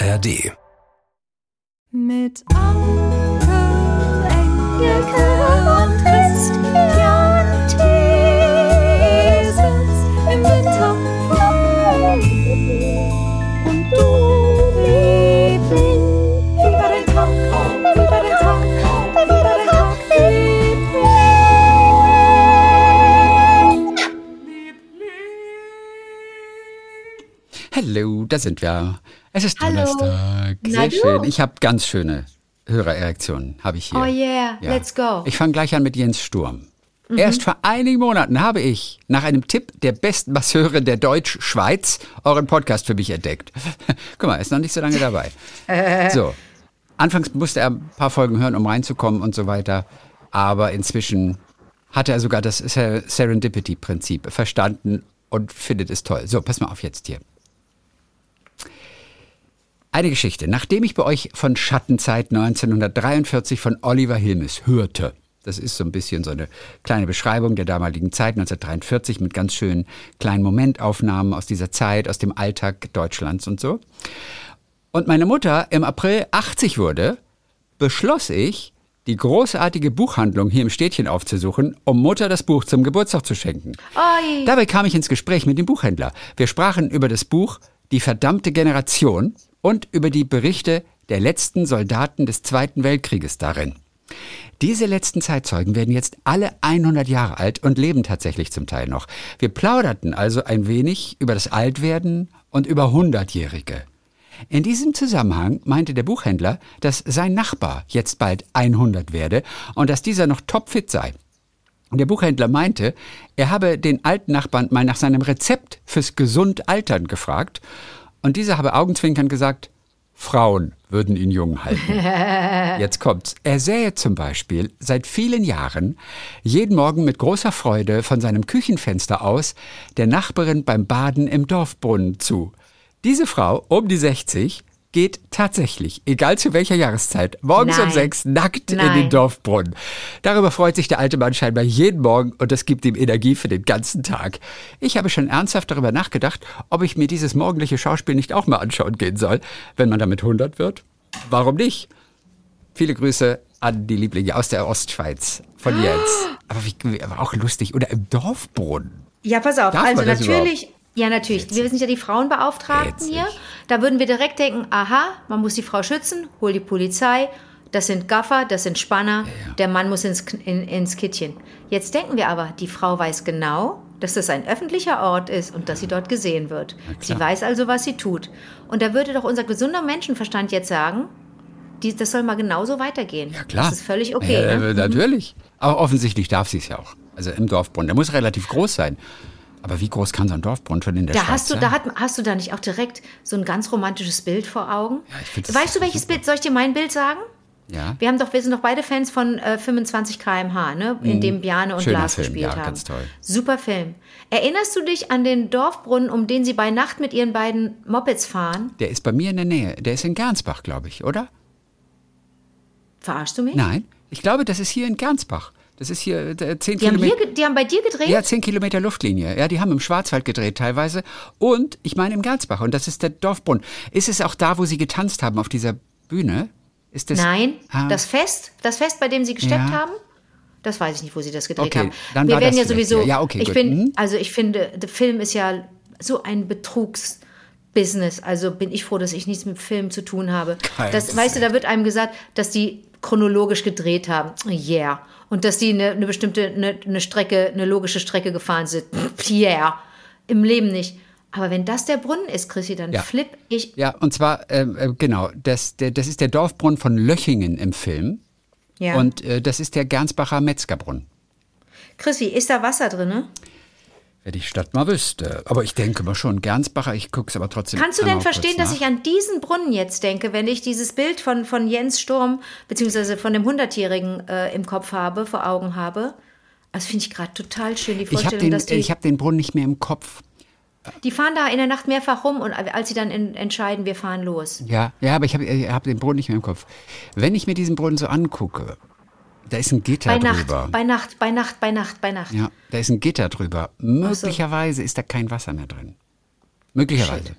ARD. Mit Anke, Engelke und Christian Thiesens im Winter. Und du, Liebling, über den Tag, über den Tag, über den Tag, Hallo, da sind wir. Es ist Hallo. Donnerstag. Sehr schön. Ich habe ganz schöne Hörererektionen, habe ich hier. Oh yeah, let's go. Ich fange gleich an mit Jens Sturm. Mhm. Erst vor einigen Monaten habe ich nach einem Tipp der besten Masseure der Deutsch-Schweiz euren Podcast für mich entdeckt. Guck mal, ist noch nicht so lange dabei. So, anfangs musste er ein paar Folgen hören, um reinzukommen und so weiter. Aber inzwischen hat er sogar das Ser- Serendipity-Prinzip verstanden und findet es toll. So, pass mal auf jetzt hier. Eine Geschichte. Nachdem ich bei euch von Schattenzeit 1943 von Oliver Hilmes hörte, das ist so ein bisschen so eine kleine Beschreibung der damaligen Zeit 1943 mit ganz schönen kleinen Momentaufnahmen aus dieser Zeit, aus dem Alltag Deutschlands und so. Und meine Mutter im April 80 wurde, beschloss ich, die großartige Buchhandlung hier im Städtchen aufzusuchen, um Mutter das Buch zum Geburtstag zu schenken. Oi. Dabei kam ich ins Gespräch mit dem Buchhändler. Wir sprachen über das Buch Die verdammte Generation und über die Berichte der letzten Soldaten des Zweiten Weltkrieges darin. Diese letzten Zeitzeugen werden jetzt alle 100 Jahre alt und leben tatsächlich zum Teil noch. Wir plauderten also ein wenig über das Altwerden und über Hundertjährige. In diesem Zusammenhang meinte der Buchhändler, dass sein Nachbar jetzt bald 100 werde und dass dieser noch topfit sei. Der Buchhändler meinte, er habe den alten Nachbarn mal nach seinem Rezept fürs gesund Altern gefragt und dieser habe augenzwinkernd gesagt, Frauen würden ihn jung halten. Jetzt kommt's. Er sähe zum Beispiel seit vielen Jahren jeden Morgen mit großer Freude von seinem Küchenfenster aus der Nachbarin beim Baden im Dorfbrunnen zu. Diese Frau, um die 60, geht tatsächlich, egal zu welcher Jahreszeit, morgens um Nein. sechs nackt in den Nein. Dorfbrunnen. Darüber freut sich der alte Mann scheinbar jeden Morgen und das gibt ihm Energie für den ganzen Tag. Ich habe schon ernsthaft darüber nachgedacht, ob ich mir dieses morgendliche Schauspiel nicht auch mal anschauen gehen soll, wenn man damit 100 wird. Warum nicht? Viele Grüße an die Lieblinge aus der Ostschweiz von Jens. Aber, wie, aber auch lustig. Oder im Dorfbrunnen. Ja, pass auf. Darf also natürlich, ja natürlich. Wir sind ja die Frauenbeauftragten hier. Da würden wir direkt denken, aha, man muss die Frau schützen, hol die Polizei. Das sind Gaffer, das sind Spanner. Der Mann muss ins, in, ins Kittchen. Jetzt denken wir aber, die Frau weiß genau, dass das ein öffentlicher Ort ist und dass sie dort gesehen wird. Sie weiß also, was sie tut. Und da würde doch unser gesunder Menschenverstand jetzt sagen, die, das soll mal genauso weitergehen. Ja, klar. Das ist völlig okay. Ja, ne? Natürlich. Aber offensichtlich darf sie es ja auch. Also im Dorfbrunnen. Der muss relativ groß sein. Aber wie groß kann so ein Dorfbrunnen schon in der Da Schweiz hast du, sein? da hat, hast du da nicht auch direkt so ein ganz romantisches Bild vor Augen? ich find das weißt du, welches super. Bild? Soll ich dir mein Bild sagen? ja. Wir haben doch, wir sind doch beide Fans von äh, 25 km/h, ne? In dem Bjarne und Mhm. Schöner Lars Film, gespielt ja, haben. ganz toll. Super Film. Erinnerst du dich an den Dorfbrunnen, um den sie bei Nacht mit ihren beiden Mopeds fahren? Der ist bei mir in der Nähe. Der ist in Gernsbach, glaube ich, oder? Verarschst du mich? Nein. Ich glaube, das ist hier in Gernsbach. Das ist hier äh, zehn Kilometer. die haben bei dir gedreht? Ja, 10 Kilometer Luftlinie. Ja, die haben im Schwarzwald gedreht teilweise. Und ich meine im Gernsbach. Und das ist der Dorfbrunnen. Ist es auch da, wo sie getanzt haben auf dieser Bühne? Ist das, Nein, Ah. das Fest, das Fest, bei dem sie gesteppt Ja. haben, das weiß ich nicht, wo sie das gedreht Okay, haben. dann Wir war werden das ja sowieso. Ja, okay, ich gut. bin, Mhm. also ich finde, der Film ist ja so ein Betrugsbusiness. Also bin ich froh, dass ich nichts mit Film zu tun habe. Kein Das, weißt du, da wird einem gesagt, dass die chronologisch gedreht haben. Yeah. Und dass die eine, eine bestimmte, eine, eine Strecke, eine logische Strecke gefahren sind. Yeah. Im Leben nicht. Aber wenn das der Brunnen ist, Chrissy, dann Ja. flipp ich. Ja, und zwar, ähm, äh, genau, das, der, das ist der Dorfbrunnen von Löchingen im Film. Ja. Und äh, das ist der Gernsbacher Metzgerbrunnen. Chrissy, ist da Wasser drin? Ne? Wenn die Stadt mal wüsste. Aber ich denke mal schon, Gernsbacher, ich gucke es aber trotzdem Kannst du denn verstehen, dass ich an diesen Brunnen jetzt denke, wenn ich dieses Bild von, von Jens Sturm, beziehungsweise von dem Hundertjährigen äh, im Kopf habe, vor Augen habe? Das finde ich gerade total schön, die Ich habe Vorstellung, den, dass die, ich hab den Brunnen nicht mehr im Kopf. die fahren da in der Nacht mehrfach rum und als sie dann in, entscheiden, wir fahren los. Ja, ja aber ich habe hab den Brunnen nicht mehr im Kopf. Wenn ich mir diesen Brunnen so angucke, da ist ein Gitter Bei Nacht, drüber. bei Nacht, bei Nacht, bei Nacht, bei Nacht. ja, da ist ein Gitter drüber. Möglicherweise ist da kein Wasser mehr drin. Möglicherweise.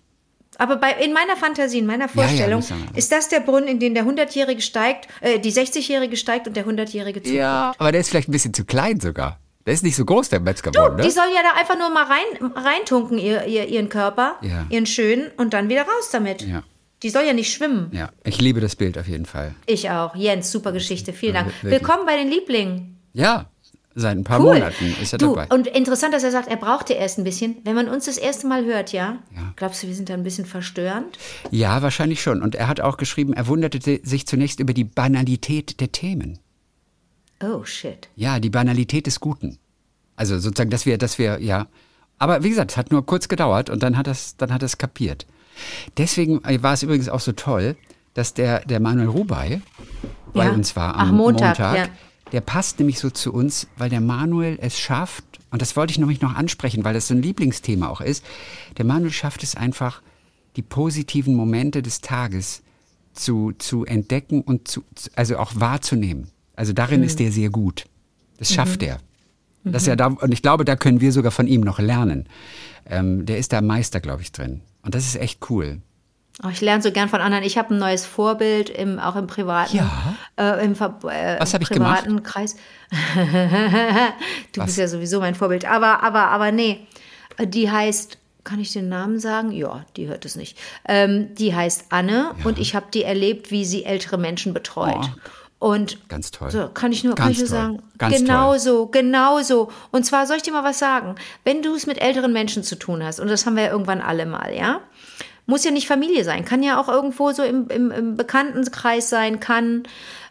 Aber bei, in meiner Fantasie, in meiner Ja, ja, Vorstellung, müssen wir- ist das der Brunnen, in den der 100-Jährige steigt, äh, die 60-Jährige steigt und der 100-Jährige zu. Ja, aber der ist vielleicht ein bisschen zu klein sogar. Der ist nicht so groß, der Metzgerbrunnen, ne? Die soll ja da einfach nur mal rein, reintunken, ihr, ihr, ihren Körper, Ja. ihren schönen, und dann wieder raus damit. Ja. Die soll ja nicht schwimmen. Ja, ich liebe das Bild auf jeden Fall. Ich auch. Jens, super Geschichte. Vielen Dank. wirklich. Willkommen bei den Lieblingen. Ja, seit ein paar Cool. Monaten ist er du, dabei. Und interessant, dass er sagt, er brauchte erst ein bisschen. Wenn man uns das erste Mal hört, ja? Ja. Glaubst du, wir sind da ein bisschen verstörend? Ja, wahrscheinlich schon. Und er hat auch geschrieben, er wunderte sich zunächst über die Banalität der Themen. Oh, shit. Ja, die Banalität des Guten. Also sozusagen, dass wir, dass wir, ja. Aber wie gesagt, es hat nur kurz gedauert und dann hat es, dann hat es kapiert. Deswegen äh, war es übrigens auch so toll, dass der, der Manuel Rubai bei Ja. uns war Ach, am Montag, Montag. ja. Der passt nämlich so zu uns, weil der Manuel es schafft, und das wollte ich nämlich noch ansprechen, weil das so ein Lieblingsthema auch ist. Der Manuel schafft es einfach, die positiven Momente des Tages zu, zu entdecken und zu, also auch wahrzunehmen. Also darin ist er sehr gut. Das schafft er. Das ist ja da, und ich glaube, da können wir sogar von ihm noch lernen. Ähm, der ist da Meister, glaube ich, drin. Und das ist echt cool. Oh, ich lerne so gern von anderen. Ich habe ein neues Vorbild, im, auch im privaten, Ja. äh, im, äh, Was im ich gemacht? privaten Kreis. du bist ja sowieso mein Vorbild. Aber, aber, aber nee, die heißt, kann ich den Namen sagen? Ja, die hört es nicht. Ähm, die heißt Anne und ich habe die erlebt, wie sie ältere Menschen betreut. Und Ganz toll. so, kann ich nur, kann Ganz ich nur toll. sagen, Ganz genau toll. so, genau so. Und zwar soll ich dir mal was sagen. Wenn du es mit älteren Menschen zu tun hast, und das haben wir ja irgendwann alle mal, ja, muss ja nicht Familie sein, kann ja auch irgendwo so im, im, im Bekanntenkreis sein, kann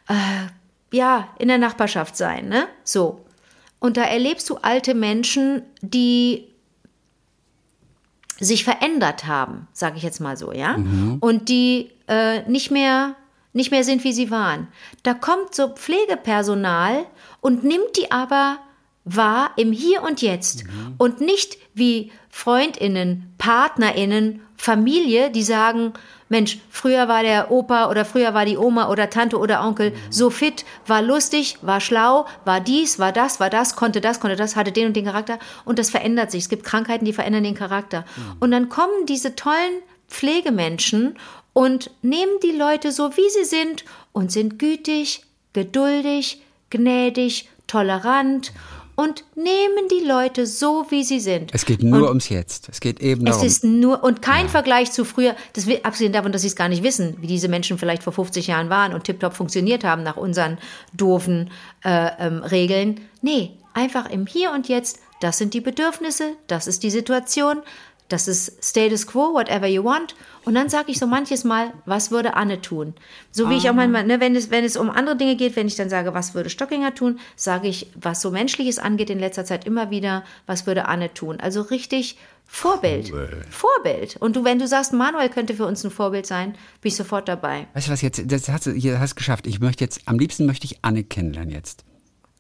äh, ja in der Nachbarschaft sein, ne? So. Und da erlebst du alte Menschen, die sich verändert haben, sage ich jetzt mal so, ja, und die äh, nicht mehr nicht mehr sind, wie sie waren. Da kommt so Pflegepersonal und nimmt die aber wahr im Hier und Jetzt und nicht wie Freundinnen, Partnerinnen, Familie, die sagen, Mensch, früher war der Opa oder früher war die Oma oder Tante oder Onkel so fit, war lustig, war schlau, war dies, war das, war das, konnte das, konnte das, hatte den und den Charakter und das verändert sich. Es gibt Krankheiten, die verändern den Charakter. Und dann kommen diese tollen Pflegemenschen und nehmen die Leute so, wie sie sind und sind gütig, geduldig, gnädig, tolerant und nehmen die Leute so, wie sie sind. Es geht nur ums Jetzt. Es geht eben Es darum. ist nur und kein Vergleich zu früher, das will, abgesehen davon, dass sie es gar nicht wissen, wie diese Menschen vielleicht vor 50 Jahren waren und tiptop funktioniert haben nach unseren doofen äh, ähm, Regeln. Nee, einfach im Hier und Jetzt, das sind die Bedürfnisse, das ist die Situation, das ist Status Quo, whatever you want. Und dann sage ich so manches Mal, was würde Anne tun? So wie ich auch manchmal, ne, wenn, es, wenn es um andere Dinge geht, wenn ich dann sage, was würde Stockinger tun, sage ich, was so Menschliches angeht, in letzter Zeit immer wieder, was würde Anne tun? Also richtig Vorbild. Vorbild. Und du, wenn du sagst, Manuel könnte für uns ein Vorbild sein, bin ich sofort dabei. Weißt du was jetzt? Das hast du hier hast geschafft. Ich möchte jetzt, am liebsten möchte ich Anne kennenlernen jetzt.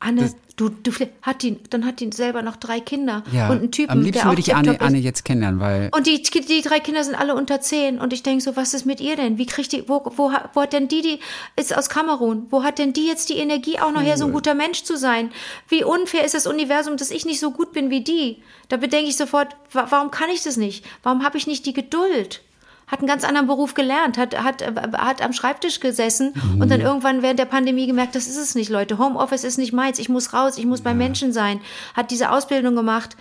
Anne, du, du hat die, dann hat die selber noch drei Kinder Ja. und einen Typen, am liebsten der würde ich Anne. Anne jetzt kennenlernen, weil Und die, die drei Kinder sind alle unter zehn. Und ich denke so, was ist mit ihr denn? Wie kriegt die, wo, wo, wo hat denn die, die ist aus Kamerun, wo hat denn die jetzt die Energie, auch noch her, so ein guter Mensch zu sein? Wie unfair ist das Universum, dass ich nicht so gut bin wie die? Da bedenke ich sofort, wa warum kann ich das nicht? Warum habe ich nicht die Geduld? Hat einen ganz anderen Beruf gelernt, hat, hat, äh, hat am Schreibtisch gesessen und dann irgendwann während der Pandemie gemerkt, das ist es nicht, Leute. Homeoffice ist nicht meins, ich muss raus, ich muss bei Menschen sein. Hat diese Ausbildung gemacht.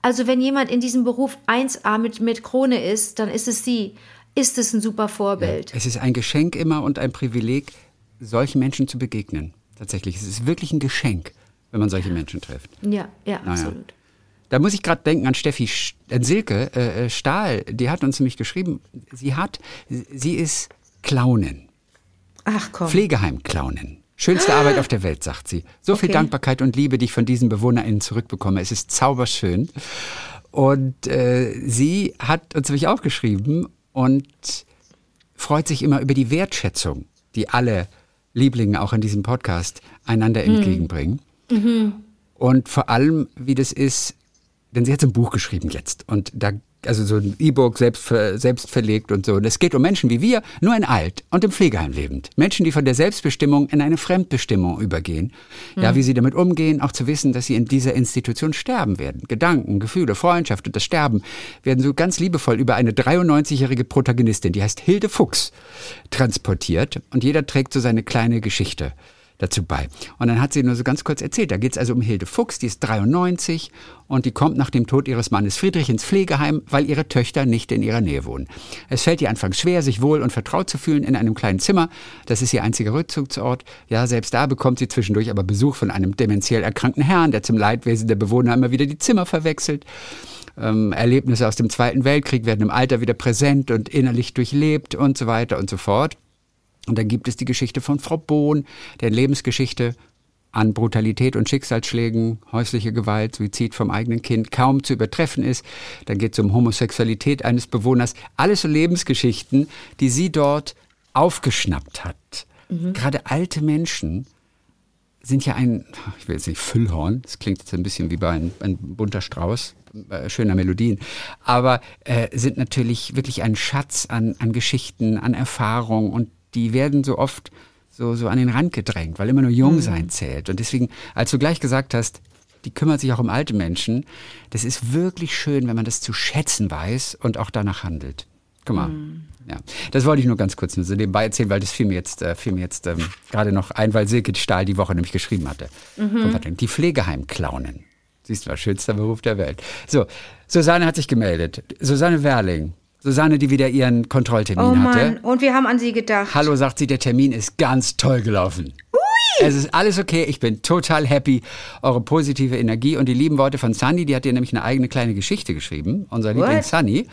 Also wenn jemand in diesem Beruf 1A mit, mit Krone ist, dann ist es sie. Ist es ein super Vorbild. es ist ein Geschenk immer und ein Privileg, solchen Menschen zu begegnen. Tatsächlich, es ist wirklich ein Geschenk, wenn man solche Menschen trifft. Ja, ja, Naja. absolut. Da muss ich gerade denken an Steffi äh, Silke äh, äh, Stahl. Die hat uns nämlich geschrieben, sie hat, sie ist Clownin, Ach komm. Pflegeheim-Clownin. Schönste Arbeit auf der Welt, sagt sie. So viel Okay. Dankbarkeit und Liebe, die ich von diesen BewohnerInnen zurückbekomme. Es ist zauberschön. Und äh, sie hat uns nämlich auch geschrieben und freut sich immer über die Wertschätzung, die alle Lieblinge auch in diesem Podcast einander entgegenbringen. Und vor allem, wie das ist, denn sie hat so ein Buch geschrieben jetzt. Und da also so ein E-Book selbst, selbst verlegt und so. Und es geht um Menschen wie wir, nur in alt und im Pflegeheim lebend. Menschen, die von der Selbstbestimmung in eine Fremdbestimmung übergehen. Ja, wie sie damit umgehen, auch zu wissen, dass sie in dieser Institution sterben werden. Gedanken, Gefühle, Freundschaft und das Sterben werden so ganz liebevoll über eine 93-jährige Protagonistin, die heißt Hilde Fuchs, transportiert. Und jeder trägt so seine kleine Geschichte dazu bei. Und dann hat sie nur so ganz kurz erzählt. Da geht es also um Hilde Fuchs, die ist 93 und die kommt nach dem Tod ihres Mannes Friedrich ins Pflegeheim, weil ihre Töchter nicht in ihrer Nähe wohnen. Es fällt ihr anfangs schwer, sich wohl und vertraut zu fühlen in einem kleinen Zimmer. Das ist ihr einziger Rückzugsort. Ja, selbst da bekommt sie zwischendurch aber Besuch von einem dementiell erkrankten Herrn, der zum Leidwesen der Bewohner immer wieder die Zimmer verwechselt. Ähm, Erlebnisse aus dem Zweiten Weltkrieg werden im Alter wieder präsent und innerlich durchlebt und so weiter und so fort. Und dann gibt es die Geschichte von Frau Bohn, deren Lebensgeschichte an Brutalität und Schicksalsschlägen, häusliche Gewalt, Suizid vom eigenen Kind kaum zu übertreffen ist. Dann geht es um Homosexualität eines Bewohners. Alles so Lebensgeschichten, die sie dort aufgeschnappt hat. Gerade alte Menschen sind ja ein, ich will jetzt nicht Füllhorn, das klingt jetzt ein bisschen wie bei ein, ein bunter Strauß äh, schöner Melodien, aber äh, sind natürlich wirklich ein Schatz an, an Geschichten, an Erfahrung und die werden so oft so, so an den Rand gedrängt, weil immer nur Jungsein zählt. Und deswegen, als du gleich gesagt hast, die kümmert sich auch um alte Menschen, das ist wirklich schön, wenn man das zu schätzen weiß und auch danach handelt. Guck mal. Ja, das wollte ich nur ganz kurz nur so nebenbei erzählen, weil das fiel mir jetzt, äh, fiel mir jetzt ähm, gerade noch ein, weil Silke Stahl die Woche nämlich geschrieben hatte. Patrick. Die Pflegeheimclownen. Siehst du, mal, schönster Beruf der Welt. So, Susanne hat sich gemeldet. Susanne Werling. Susanne, die wieder ihren Kontrolltermin Oh hatte. Mann, und wir haben an sie gedacht. Hallo, sagt sie, der Termin ist ganz toll gelaufen. Es ist alles okay, ich bin total happy. Eure positive Energie und die lieben Worte von Sunny, die hat dir nämlich eine eigene kleine Geschichte geschrieben, unser Liebling Sunny,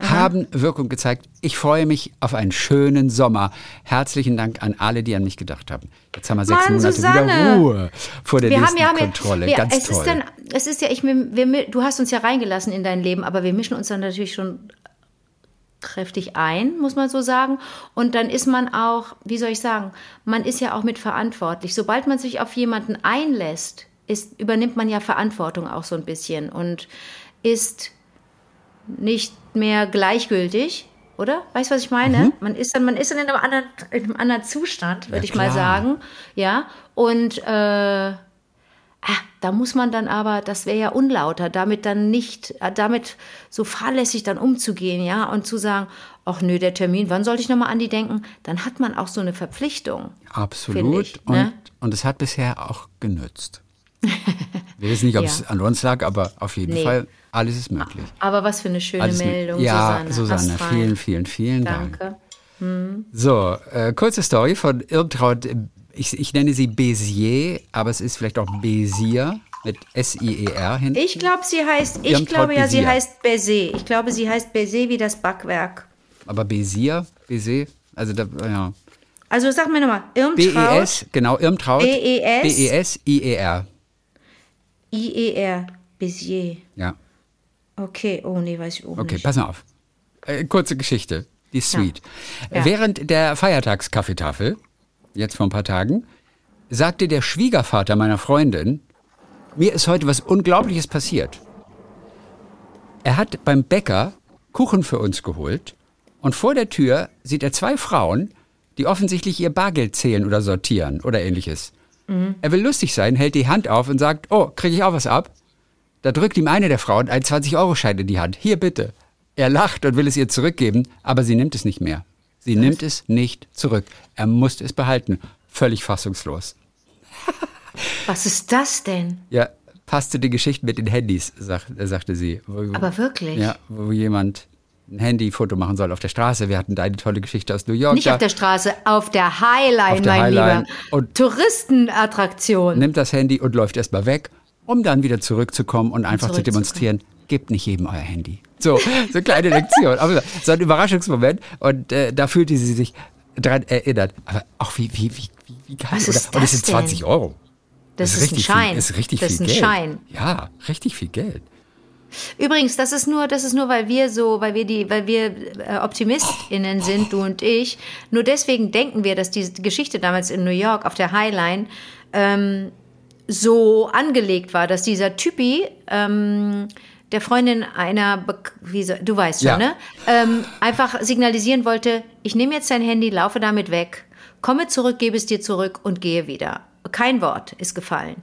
haben Wirkung gezeigt. Ich freue mich auf einen schönen Sommer. Herzlichen Dank an alle, die an mich gedacht haben. Jetzt haben wir sechs Mann, Monate Susanne. wieder Ruhe vor der wir nächsten haben, wir Kontrolle. wir, ganz es toll. Ist dann, es ist ja, ich, wir, du hast uns ja reingelassen in dein Leben, aber wir mischen uns dann natürlich schon kräftig ein, muss man so sagen. Und dann ist man auch, wie soll ich sagen, man ist ja auch mit verantwortlich. Sobald man sich auf jemanden einlässt, ist, übernimmt man ja Verantwortung auch so ein bisschen und ist nicht mehr gleichgültig, oder? Weißt du, was ich meine? Man ist dann, man ist dann in einem anderen, in einem anderen Zustand, würde ich mal sagen. Ja. Und äh, Ah, da muss man dann aber, das wäre ja unlauter, damit dann nicht, äh, damit so fahrlässig dann umzugehen, ja, und zu sagen, ach nö, der Termin, wann sollte ich nochmal an die denken? Dann hat man auch so eine Verpflichtung. Absolut. ich, und, ne? und es hat bisher auch genützt. Wir wissen nicht, ob es Ja. an uns lag, aber auf jeden Nee. Fall, alles ist möglich. Aber was für eine schöne Alles Meldung, ja, Susanne. Susanne, vielen, vielen, vielen Dank. Danke. So, äh, kurze Story von Irmtraut. Ich, ich nenne sie Bézier, aber es ist vielleicht auch Bézier mit S-I-E-R hinten. Ich glaube, sie heißt, ich Irmtraut glaube ja, sie Bézier. heißt Baiser. Ich glaube, sie heißt Baiser wie das Backwerk. Aber Bézier, Bézier, also da, ja. Also sag mir nochmal, Irmtraut, B-E-S, genau, Irmtraut. B-E-S? B-E-S-I-E-R. I-E-R, Baiser. Ja, Okay, oh nee, weiß ich auch okay, nicht. pass mal auf. Äh, kurze Geschichte, die ist sweet. Ja. Während der Feiertagskaffeetafel, jetzt vor ein paar Tagen, sagte der Schwiegervater meiner Freundin, mir ist heute was Unglaubliches passiert. Er hat beim Bäcker Kuchen für uns geholt und vor der Tür sieht er zwei Frauen, die offensichtlich ihr Bargeld zählen oder sortieren oder ähnliches. Er will lustig sein, hält die Hand auf und sagt, oh, kriege ich auch was ab? Da drückt ihm eine der Frauen einen 20-Euro-Schein in die Hand. Hier bitte. Er lacht und will es ihr zurückgeben, aber sie nimmt es nicht mehr. Sie nimmt es nicht zurück. Er musste es behalten. Völlig fassungslos. Was ist das denn? Ja, passte die Geschichte mit den Handys, sag, äh, sagte sie. Aber wirklich? Ja, wo jemand ein Handyfoto machen soll auf der Straße. Wir hatten da eine tolle Geschichte aus New York. Nicht auf der Straße, auf der Highline, Auf der mein Highline. Lieber. Und- Touristenattraktion. nimmt das Handy und läuft erstmal weg, um dann wieder zurückzukommen und einfach zu zurückzukommen. demonstrieren, gebt nicht jedem euer Handy. So, so eine kleine Lektion. Aber so ein Überraschungsmoment und äh, da fühlte sie sich dran erinnert. Aber auch wie, wie, wie, wie, wie geil. Was ist oder? Und es das sind 20 denn? Euro. Das ist ein richtig Schein. Viel, ist richtig Das viel ist ein Geld. Schein. Ja, richtig viel Geld. Übrigens, das ist nur, das ist nur, weil wir so, weil wir die, weil wir äh, OptimistInnen sind, du und ich. Nur deswegen denken wir, dass diese Geschichte damals in New York auf der Highline ähm, so angelegt war, dass dieser Typi ähm, der Freundin einer, wie so, du weißt schon, Ja. ne? Ähm, einfach signalisieren wollte, ich nehme jetzt dein Handy, laufe damit weg, komme zurück, gebe es dir zurück und gehe wieder. Kein Wort ist gefallen.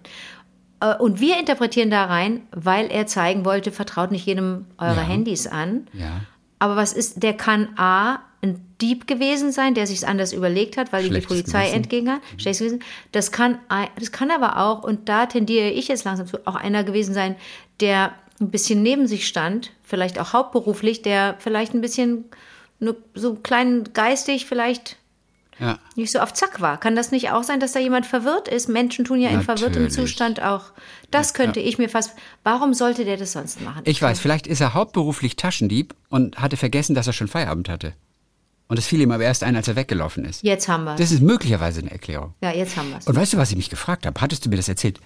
Äh, Und wir interpretieren da rein, weil er zeigen wollte, vertraut nicht jedem eurer Ja. Handys an. Ja. Aber was ist, der kann A, ein Dieb gewesen sein, der sich anders überlegt hat, weil ihm die Polizei entgegen hat. Schlechtes Gewissen. Das kann, das kann aber auch, und da tendiere ich jetzt langsam zu, auch einer gewesen sein, der ein bisschen neben sich stand, vielleicht auch hauptberuflich, der vielleicht ein bisschen nur so klein geistig vielleicht Ja. nicht so auf Zack war. Kann das nicht auch sein, dass da jemand verwirrt ist? Menschen tun ja in verwirrtem Natürlich. Zustand auch. Das könnte ich mir fast. Warum sollte der das sonst machen? Ich weiß, vielleicht ist er hauptberuflich Taschendieb und hatte vergessen, dass er schon Feierabend hatte. Und es fiel ihm aber erst ein, als er weggelaufen ist. Jetzt haben wir Das ist möglicherweise eine Erklärung. Ja, jetzt haben wir es. Und weißt du, was ich mich gefragt habe? Hattest du mir das erzählt?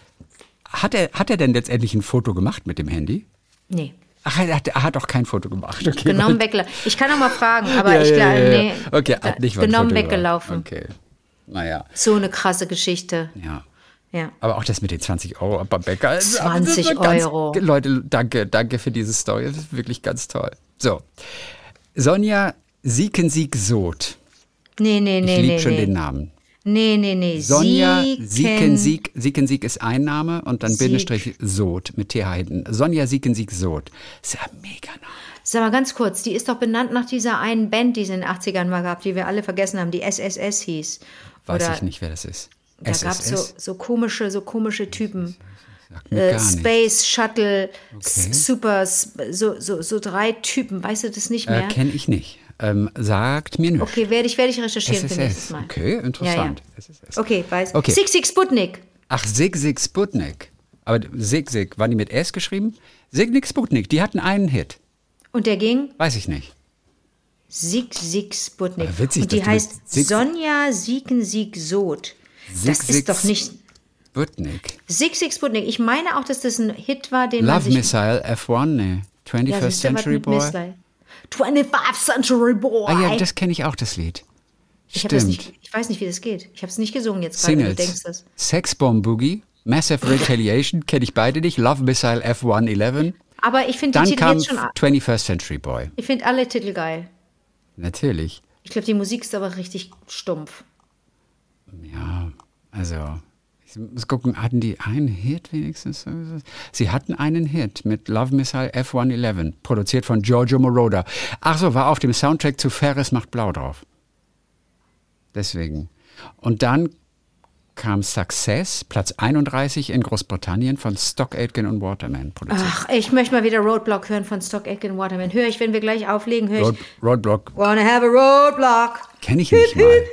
Hat er, hat er denn letztendlich ein Foto gemacht mit dem Handy? Nee. Ach, er hat, er hat auch kein Foto gemacht. Okay, Genommen, weggelaufen. Ich kann auch mal fragen, aber Ja, ich glaube, ja, ja. nee. Okay, hat nicht genommen, weggelaufen. Okay. Naja, So eine krasse Geschichte. ja. Ja. Aber auch das mit den 20 Euro beim Bäcker. also, 20 das war ganz- Euro. Leute, danke, danke für diese Story. Das ist wirklich ganz toll. So. Sonja Siekensieg-Soth. Nee, nee, Ich nee, liebe nee. schon nee. den Namen. Nee, nee, nee. Sonja Sieken- Siekensieg, Siekensieg ist ein Name und dann Sieg. Bindestrich Soth mit TH hinten. Sonja Siekensieg-Soth. Ist ja mega Name. Sag mal ganz kurz, die ist doch benannt nach dieser einen Band, die es in den 80ern mal gab, die wir alle vergessen haben, die SSS hieß. Weiß Oder ich nicht, wer das ist. Da gab es so, so komische, so komische Typen. Äh. Space Shuttle, Okay. Super, so, so, so drei Typen. Weißt du das nicht Äh, mehr? Kenne ich nicht. Ähm, sagt mir nichts. okay, werde ich, werde ich recherchieren für nächstes SSS. Mal. Okay, interessant. SSS. Okay, weiß. Okay. Six Sputnik. Ach, Sig Sig Sputnik. Aber Sig Sig, waren die mit S geschrieben? Signik Sputnik, die hatten einen Hit. Und der ging Weiß ich nicht. Sig Sig Sputnik. Aber witzig, Und die heißt Sig- Sonja Sieken Sieg Soth. Das Sig- ist doch nicht. Sputnik. Sig Sig Sputnik. Ich meine auch, dass das ein Hit war, den man Love. Missile F1, ne. 21st Ja, Century Boy. Missile? 25th Century Boy. Ah ja, das kenne ich auch, das Lied. ich, Stimmt. nicht, ich weiß nicht, wie das geht. Ich habe es nicht gesungen jetzt gerade, du denkst das. Sex Bomb Boogie, Massive Retaliation, kenne ich beide nicht. Love Missile F111. Aber ich finde die Titel kam jetzt schon. 21st Century Boy. Ich finde alle Titel geil. Natürlich. Ich glaube, die Musik ist aber richtig stumpf. Ja, also, ich muss gucken, hatten die einen Hit wenigstens? Sie hatten einen Hit mit Love Missile F111, produziert von Giorgio Moroder. Ach so, war auf dem Soundtrack zu Ferris macht blau drauf. Deswegen. Und dann kam Success, Platz 31 in Großbritannien von Stock Aitken und Waterman produziert. Ach, ich möchte mal wieder Roadblock hören von Stock Aitken Waterman. Höre ich, wenn wir gleich auflegen, höre Road, ich Roadblock Wanna have a Roadblock. kenne ich nicht mal.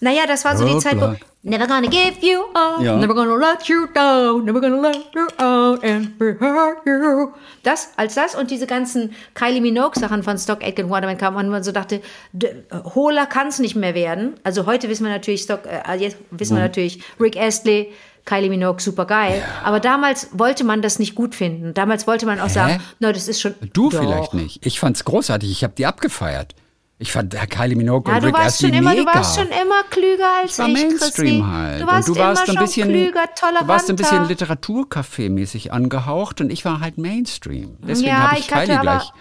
Naja, das war so die Zeit, wo Roadblock. Never gonna give you up, Ja. never gonna let you down, never gonna let you out and hurt you. Das, als das und diese ganzen Kylie Minogue Sachen von Stock Aitken Waterman kamen und man so dachte, äh, hohler kann es nicht mehr werden. Also heute wissen wir natürlich Stock, äh, jetzt wissen wir natürlich Rick Astley, Kylie Minogue, super geil. Aber damals wollte man das nicht gut finden. Damals wollte man auch sagen, no, das ist schon. Du Doch. vielleicht nicht. Ich fand's großartig, ich habe die abgefeiert. Ich fand der Kylie Minogue Ja, und du Rick warst Astley schon immer, mega. du warst schon immer klüger als Ich war ich, Mainstream Chrissy. halt. Du warst, und du warst immer ein bisschen, klüger, du warst ein bisschen. Literaturcafé-mäßig angehaucht und ich war halt Mainstream. Deswegen Ja, habe ich, ich Kylie aber- gleich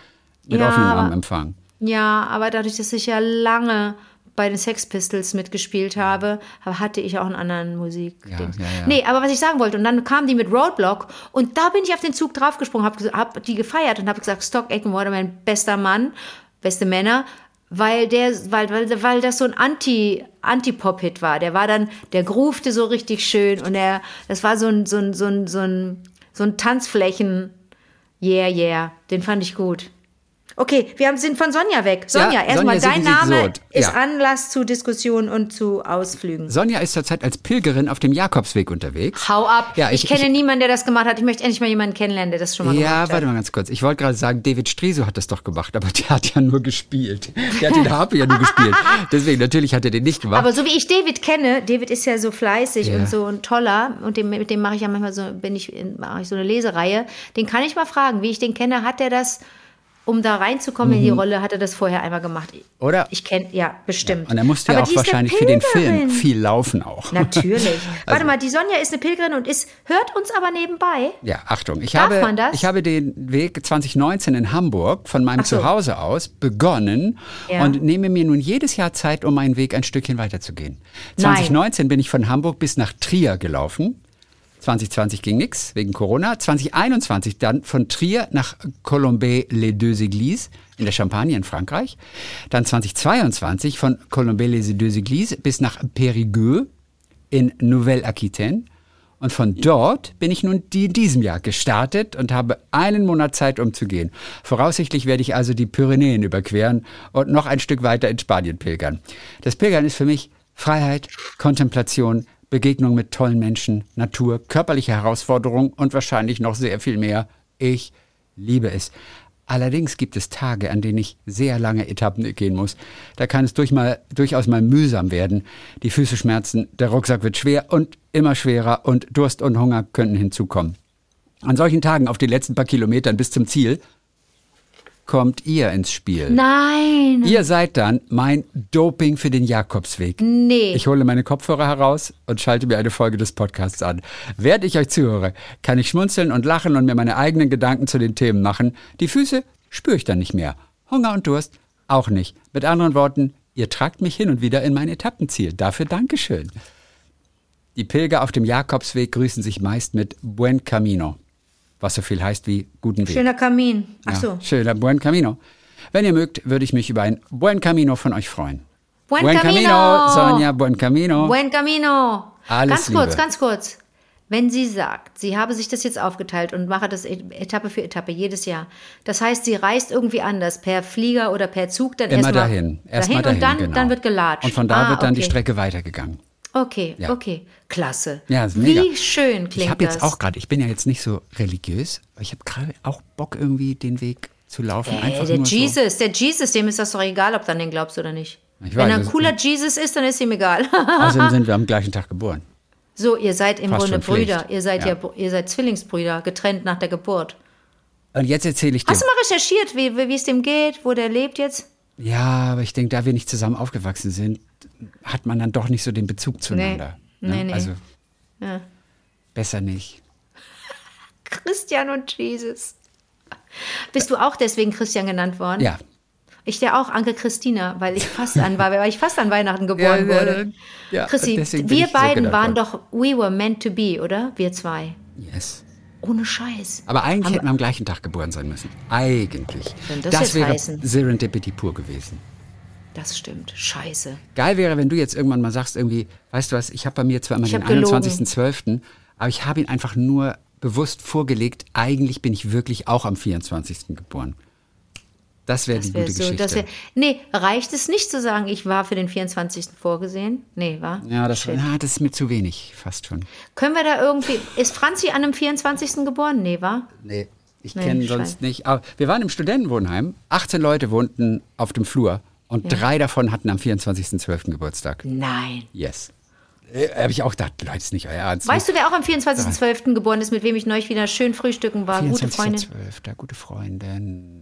mit Ja, offenen Armen empfangen. Ja, aber dadurch, dass ich ja lange bei den Sex Pistols mitgespielt habe, hatte ich auch einen anderen Musik. Ja, ja, ja. Nee, aber was ich sagen wollte, und dann kam die mit Roadblock und da bin ich auf den Zug draufgesprungen, habe hab die gefeiert und habe gesagt, Stock Aitken Waterman, bester Mann, beste Männer, weil der, weil, weil, weil das so ein Anti, Anti-Pop-Hit war. Der war dann, der groovte so richtig schön und er, das war so ein, so ein, so ein, so ein, so ein Tanzflächen, yeah, yeah, den fand ich gut. Okay, wir haben, sind von Sonja weg. Sonja, Ja, erstmal dein Name ist Ja. Anlass zu Diskussionen und zu Ausflügen. Sonja ist zurzeit als Pilgerin auf dem Jakobsweg unterwegs. Hau ab. Ja, ich, ich- kenne ich- niemanden, der das gemacht hat. Ich möchte endlich mal jemanden kennenlernen, der das schon mal gemacht Ja, hat. warte mal ganz kurz. Ich wollte gerade sagen, David Striso hat das doch gemacht, aber der hat ja nur gespielt. Der hat den Harpe ja nur gespielt. Deswegen, natürlich hat er den nicht gemacht. Aber so wie ich David kenne, David ist ja so fleißig Ja. und so ein toller und dem, mit dem mache ich ja manchmal so, bin ich, mache ich so eine Lesereihe. Den kann ich mal fragen, wie ich den kenne, hat er das um da reinzukommen in die Rolle, hat er das vorher einmal gemacht. Oder? Ich kenne, ja, bestimmt. Und er musste ja auch wahrscheinlich für den Film viel laufen auch. Natürlich. Warte Also- mal, die Sonja ist eine Pilgerin und ist, hört uns aber nebenbei. Ja, Achtung. Ich Darf habe, man das? ich habe den Weg 2019 in Hamburg von meinem so. Zuhause aus begonnen Ja. und nehme mir nun jedes Jahr Zeit, um meinen Weg ein Stückchen weiterzugehen. Nein. 2019 bin ich von Hamburg bis nach Trier gelaufen. 2020 ging nix wegen Corona. 2021 dann von Trier nach Colombey-les-Deux-Églises in der Champagne in Frankreich. Dann 2022 von Colombey-les-Deux-Églises bis nach Périgueux in Nouvelle-Aquitaine. Und von dort bin ich nun in diesem Jahr gestartet und habe einen Monat Zeit, um zu gehen. Voraussichtlich werde ich also die Pyrenäen überqueren und noch ein Stück weiter in Spanien pilgern. Das Pilgern ist für mich Freiheit, Kontemplation, Begegnung mit tollen Menschen, Natur, körperliche Herausforderung und wahrscheinlich noch sehr viel mehr. Ich liebe es. Allerdings gibt es Tage, an denen ich sehr lange Etappen gehen muss. Da kann es durch mal, durchaus mal mühsam werden. Die Füße schmerzen, der Rucksack wird schwer und immer schwerer und Durst und Hunger könnten hinzukommen. An solchen Tagen auf den letzten paar Kilometern bis zum Ziel kommt ihr ins Spiel. Nein. Ihr seid dann mein Doping für den Jakobsweg. Nee. Ich hole meine Kopfhörer heraus und schalte mir eine Folge des Podcasts an. Während ich euch zuhöre, kann ich schmunzeln und lachen und mir meine eigenen Gedanken zu den Themen machen. Die Füße spüre ich dann nicht mehr. Hunger und Durst auch nicht. Mit anderen Worten, ihr tragt mich hin und wieder in mein Etappenziel. Dafür Dankeschön. Die Pilger auf dem Jakobsweg grüßen sich meist mit Buen Camino, was so viel heißt wie guten Weg. Schöner Kamin. Ach Ja, so. schöner Buen Camino. Wenn ihr mögt, würde ich mich über ein Buen Camino von euch freuen. Buen Camino. Sonja, Buen Camino. Buen Camino. Alles ganz kurz, Liebe. ganz kurz. Wenn sie sagt, sie habe sich das jetzt aufgeteilt und mache das Et- Etappe für Etappe jedes Jahr. Das heißt, sie reist irgendwie anders, per Flieger oder per Zug, dann erstmal dahin. Erstmal dahin, und dann, genau. dann wird gelatscht. Und von da ah, wird dann die okay. Strecke weitergegangen. Okay, Ja. okay. Klasse. Ja, ist mega. Wie schön klingt Ich habe jetzt das. auch gerade, ich bin ja jetzt nicht so religiös, aber ich habe gerade auch Bock irgendwie den Weg zu laufen. Ey, Einfach der nur so. Jesus, der Jesus, dem ist das doch egal, ob du an den glaubst oder nicht. Ich Wenn weiß, er ein cooler Jesus ist, dann ist ihm egal. Außerdem sind wir am gleichen Tag geboren. so, ihr seid im Fast Grunde. Brüder. Ihr seid ja. Ja. ihr seid Zwillingsbrüder, getrennt nach der Geburt. Und jetzt erzähle ich dir. Hast du mal recherchiert, wie wie es dem geht, wo der lebt jetzt? Ja, aber ich denke, da wir nicht zusammen aufgewachsen sind, hat man dann doch nicht so den Bezug zueinander. Nee, ne? nee. Also Ja. besser nicht. Christian und Jesus. Bist du auch deswegen Christian genannt worden? Ja. Ich der auch, Anke Christina, weil ich fast an war, weil ich fast an Weihnachten geboren Ja, wurde. ja, bin wir so beiden genannt waren worden. doch, we were meant to be, oder? Wir zwei. Yes. Ohne Scheiß. Aber eigentlich Haben hätten wir am gleichen Tag geboren sein müssen. Eigentlich. Das jetzt wäre heißen. Serendipity pur gewesen. Das stimmt. Scheiße. Geil wäre, wenn du jetzt irgendwann mal sagst, irgendwie, weißt du was, ich habe bei mir zwar immer Ich den hab gelogen. 21.12., aber ich habe ihn einfach nur bewusst vorgelegt, eigentlich bin ich wirklich auch am 24. geboren. Das wäre die wär gute so, Geschichte. wär, nee, reicht es nicht zu sagen, ich war für den 24. vorgesehen? Nee, war? ja, das, na, das ist mir zu wenig, fast schon. Können wir da irgendwie. Ist Franzi an einem 24. geboren? Nee, war? Nee, ich Nee, kenne sonst nicht. Aber wir waren im Studentenwohnheim, 18 Leute wohnten auf dem Flur und drei davon hatten am 24.12. Geburtstag. Nein. Yes. Äh, Habe ich auch gedacht, Leute, ist nicht euer Ernst. Weißt du, wer auch am 24.12. geboren ist, mit wem ich neulich wieder schön frühstücken war? Gute Freundin. 24.12., gute Freundin.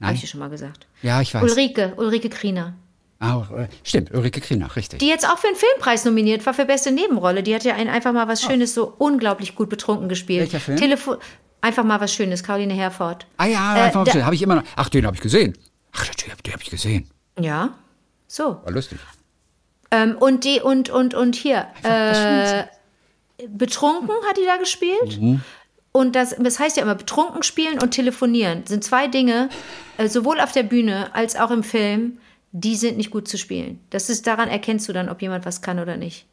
Habe ich dir schon mal gesagt. Ja, ich weiß. Ulrike, Ulrike Kriener. Auch, äh, stimmt, Ulrike Krienach, richtig. Die jetzt auch für einen Filmpreis nominiert war für beste Nebenrolle. Die hat ja ein, einfach mal was Schönes, so unglaublich gut betrunken gespielt. Welcher Film? Telefon einfach mal was Schönes, Caroline Herford. ah ja, Äh, einfach da- schön. Habe ich immer noch. Ach, den habe ich gesehen. Ach, den, den habe ich gesehen. Ja, so. War lustig. Ähm, und die, und, und, und hier, äh, betrunken hat die da gespielt. Mhm. Und das, das heißt ja immer, betrunken spielen und telefonieren sind zwei Dinge, äh, sowohl auf der Bühne als auch im Film, die sind nicht gut zu spielen. Das ist, daran erkennst du dann, ob jemand was kann oder nicht.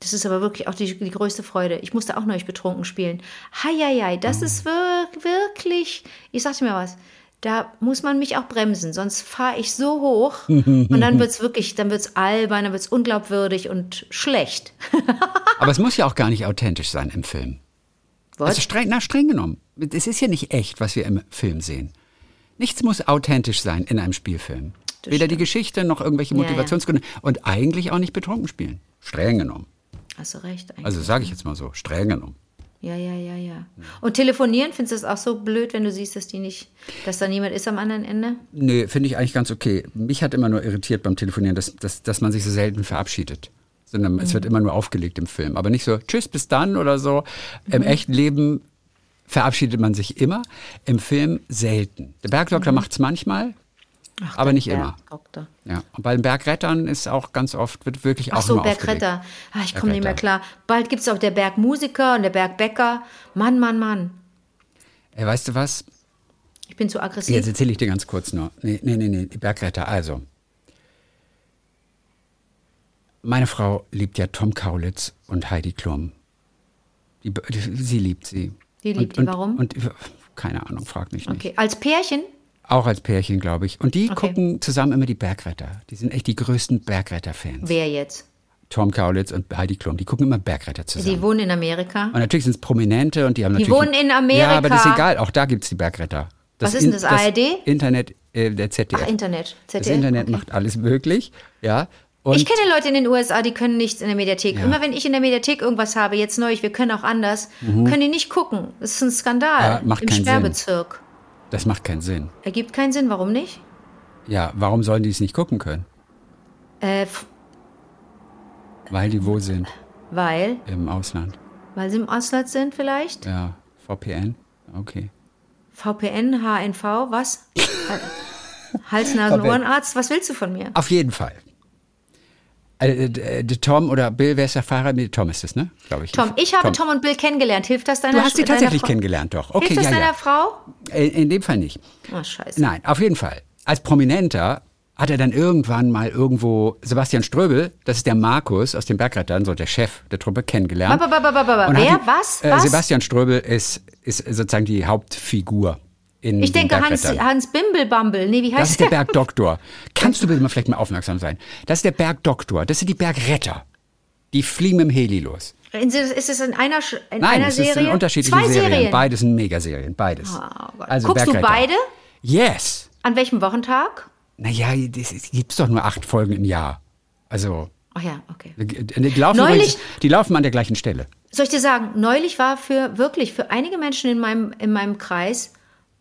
Das ist aber wirklich auch die, die größte Freude. Ich musste auch neulich betrunken spielen. Heieiei, das ist wir, wirklich, ich sagte mir was, da muss man mich auch bremsen, sonst fahre ich so hoch und dann wird es wirklich, dann wird es albern, dann wird es unglaubwürdig und schlecht. Aber es muss ja auch gar nicht authentisch sein im Film. Was? Also streng, na, streng genommen. Es ist ja nicht echt, was wir im Film sehen. Nichts muss authentisch sein in einem Spielfilm. Das Weder die stimmt. Geschichte noch irgendwelche Ja, ja. Motivationsgründe. Und eigentlich auch nicht betrunken spielen. Streng genommen. Hast du recht. Eigentlich. Also sage ich jetzt mal so, streng genommen. Ja, ja, ja, ja. Und telefonieren, findest du das auch so blöd, wenn du siehst, dass die nicht, dass da niemand ist am anderen Ende? Nee, finde ich eigentlich ganz okay. Mich hat immer nur irritiert beim Telefonieren, dass, dass, dass man sich so selten verabschiedet. Sondern es wird immer nur aufgelegt im Film. Aber nicht so, tschüss, bis dann oder so. Im echten Leben verabschiedet man sich immer, im Film selten. Der Bergdoktor macht es manchmal, aber der nicht immer. Bergdoktor. Ja. Und bei den Bergrettern ist auch ganz oft, wird wirklich auch Ach so, immer aufgelegt. Bergretter. Ah, ich komme nicht mehr klar. Bald gibt es auch der Bergmusiker und der Bergbäcker. Mann, Mann, Mann. Ey, weißt du was? Ich bin zu aggressiv. Jetzt erzähle ich dir ganz kurz nur. Nee, nee, nee, nee, die Bergretter. Also. Meine Frau liebt ja Tom Kaulitz und Heidi Klum. Die, die, sie liebt sie. Die liebt und, die, warum? Und, und keine Ahnung, frag mich nicht. Okay, als Pärchen? Auch als Pärchen, glaube ich. Und die Okay. gucken zusammen immer die Bergretter. Die sind echt die größten Bergretter-Fans. Wer jetzt? Tom Kaulitz und Heidi Klum. Die gucken immer Bergretter zusammen. Die wohnen in Amerika. Und natürlich sind es Prominente und die haben Die natürlich. wohnen in Amerika. Ja, aber das ist egal. Auch da gibt es die Bergretter. Was ist denn das, ARD? Internet, äh, der ZDF. Ach, Internet. ZDF. Das Internet okay. macht alles möglich. Ja. Und Ich kenne Leute in den USA, die können nichts in der Mediathek. Ja. Immer wenn ich in der Mediathek irgendwas habe, jetzt neu, wir können auch anders, können die nicht gucken. Das ist ein Skandal Ja, macht im keinen Sinn. Das macht keinen Sinn. Ergibt keinen Sinn, warum nicht? Ja, warum sollen die es nicht gucken können? Äh, Weil die wo sind? weil, Im Ausland. weil sie im Ausland sind vielleicht? Ja, VPN. Okay. VPN, HNV, was? Hals, Nasen, VPN. Ohrenarzt, was willst du von mir? Auf jeden Fall. Äh, äh, der Tom oder Bill, wer ist der Fahrer? Tom ist es, ne? Glaube ich. Tom, ich habe Tom. und Bill kennengelernt. Hilft das deiner Du hast sie tatsächlich Frau? kennengelernt, doch. Okay, Hilft das ja, deiner ja. Frau? In, in dem Fall nicht. Oh, scheiße. Nein, auf jeden Fall. Als Prominenter hat er dann irgendwann mal irgendwo Sebastian Ströbel, das ist der Markus aus den Bergrettern, so der Chef der Truppe, kennengelernt. Ba, ba, ba, ba, ba, ba. Wer? ihn- Was? Äh, Was? Sebastian Ströbel ist, ist sozusagen die Hauptfigur in Ich den denke Hans. Hans Bimbelbambel. Nee, wie Das heißt ist der Bergdoktor. Kannst du bitte mal vielleicht mal aufmerksam sein? Das ist der Bergdoktor. Das sind die Bergretter. Die fliegen mit dem Heli los. Ist es in einer, in Nein, einer es Serie? sind unterschiedliche Zwei Serien. Serien. Beides sind Megaserien. Beides. Oh. Also Guckst du Bergretter. beide? Yes. An welchem Wochentag? Naja, es gibt doch nur acht Folgen im Jahr. Also, Ach ja, okay. die laufen, Neulich- übrigens, die laufen an der gleichen Stelle. Soll ich dir sagen, neulich war für wirklich für einige Menschen in meinem, in meinem Kreis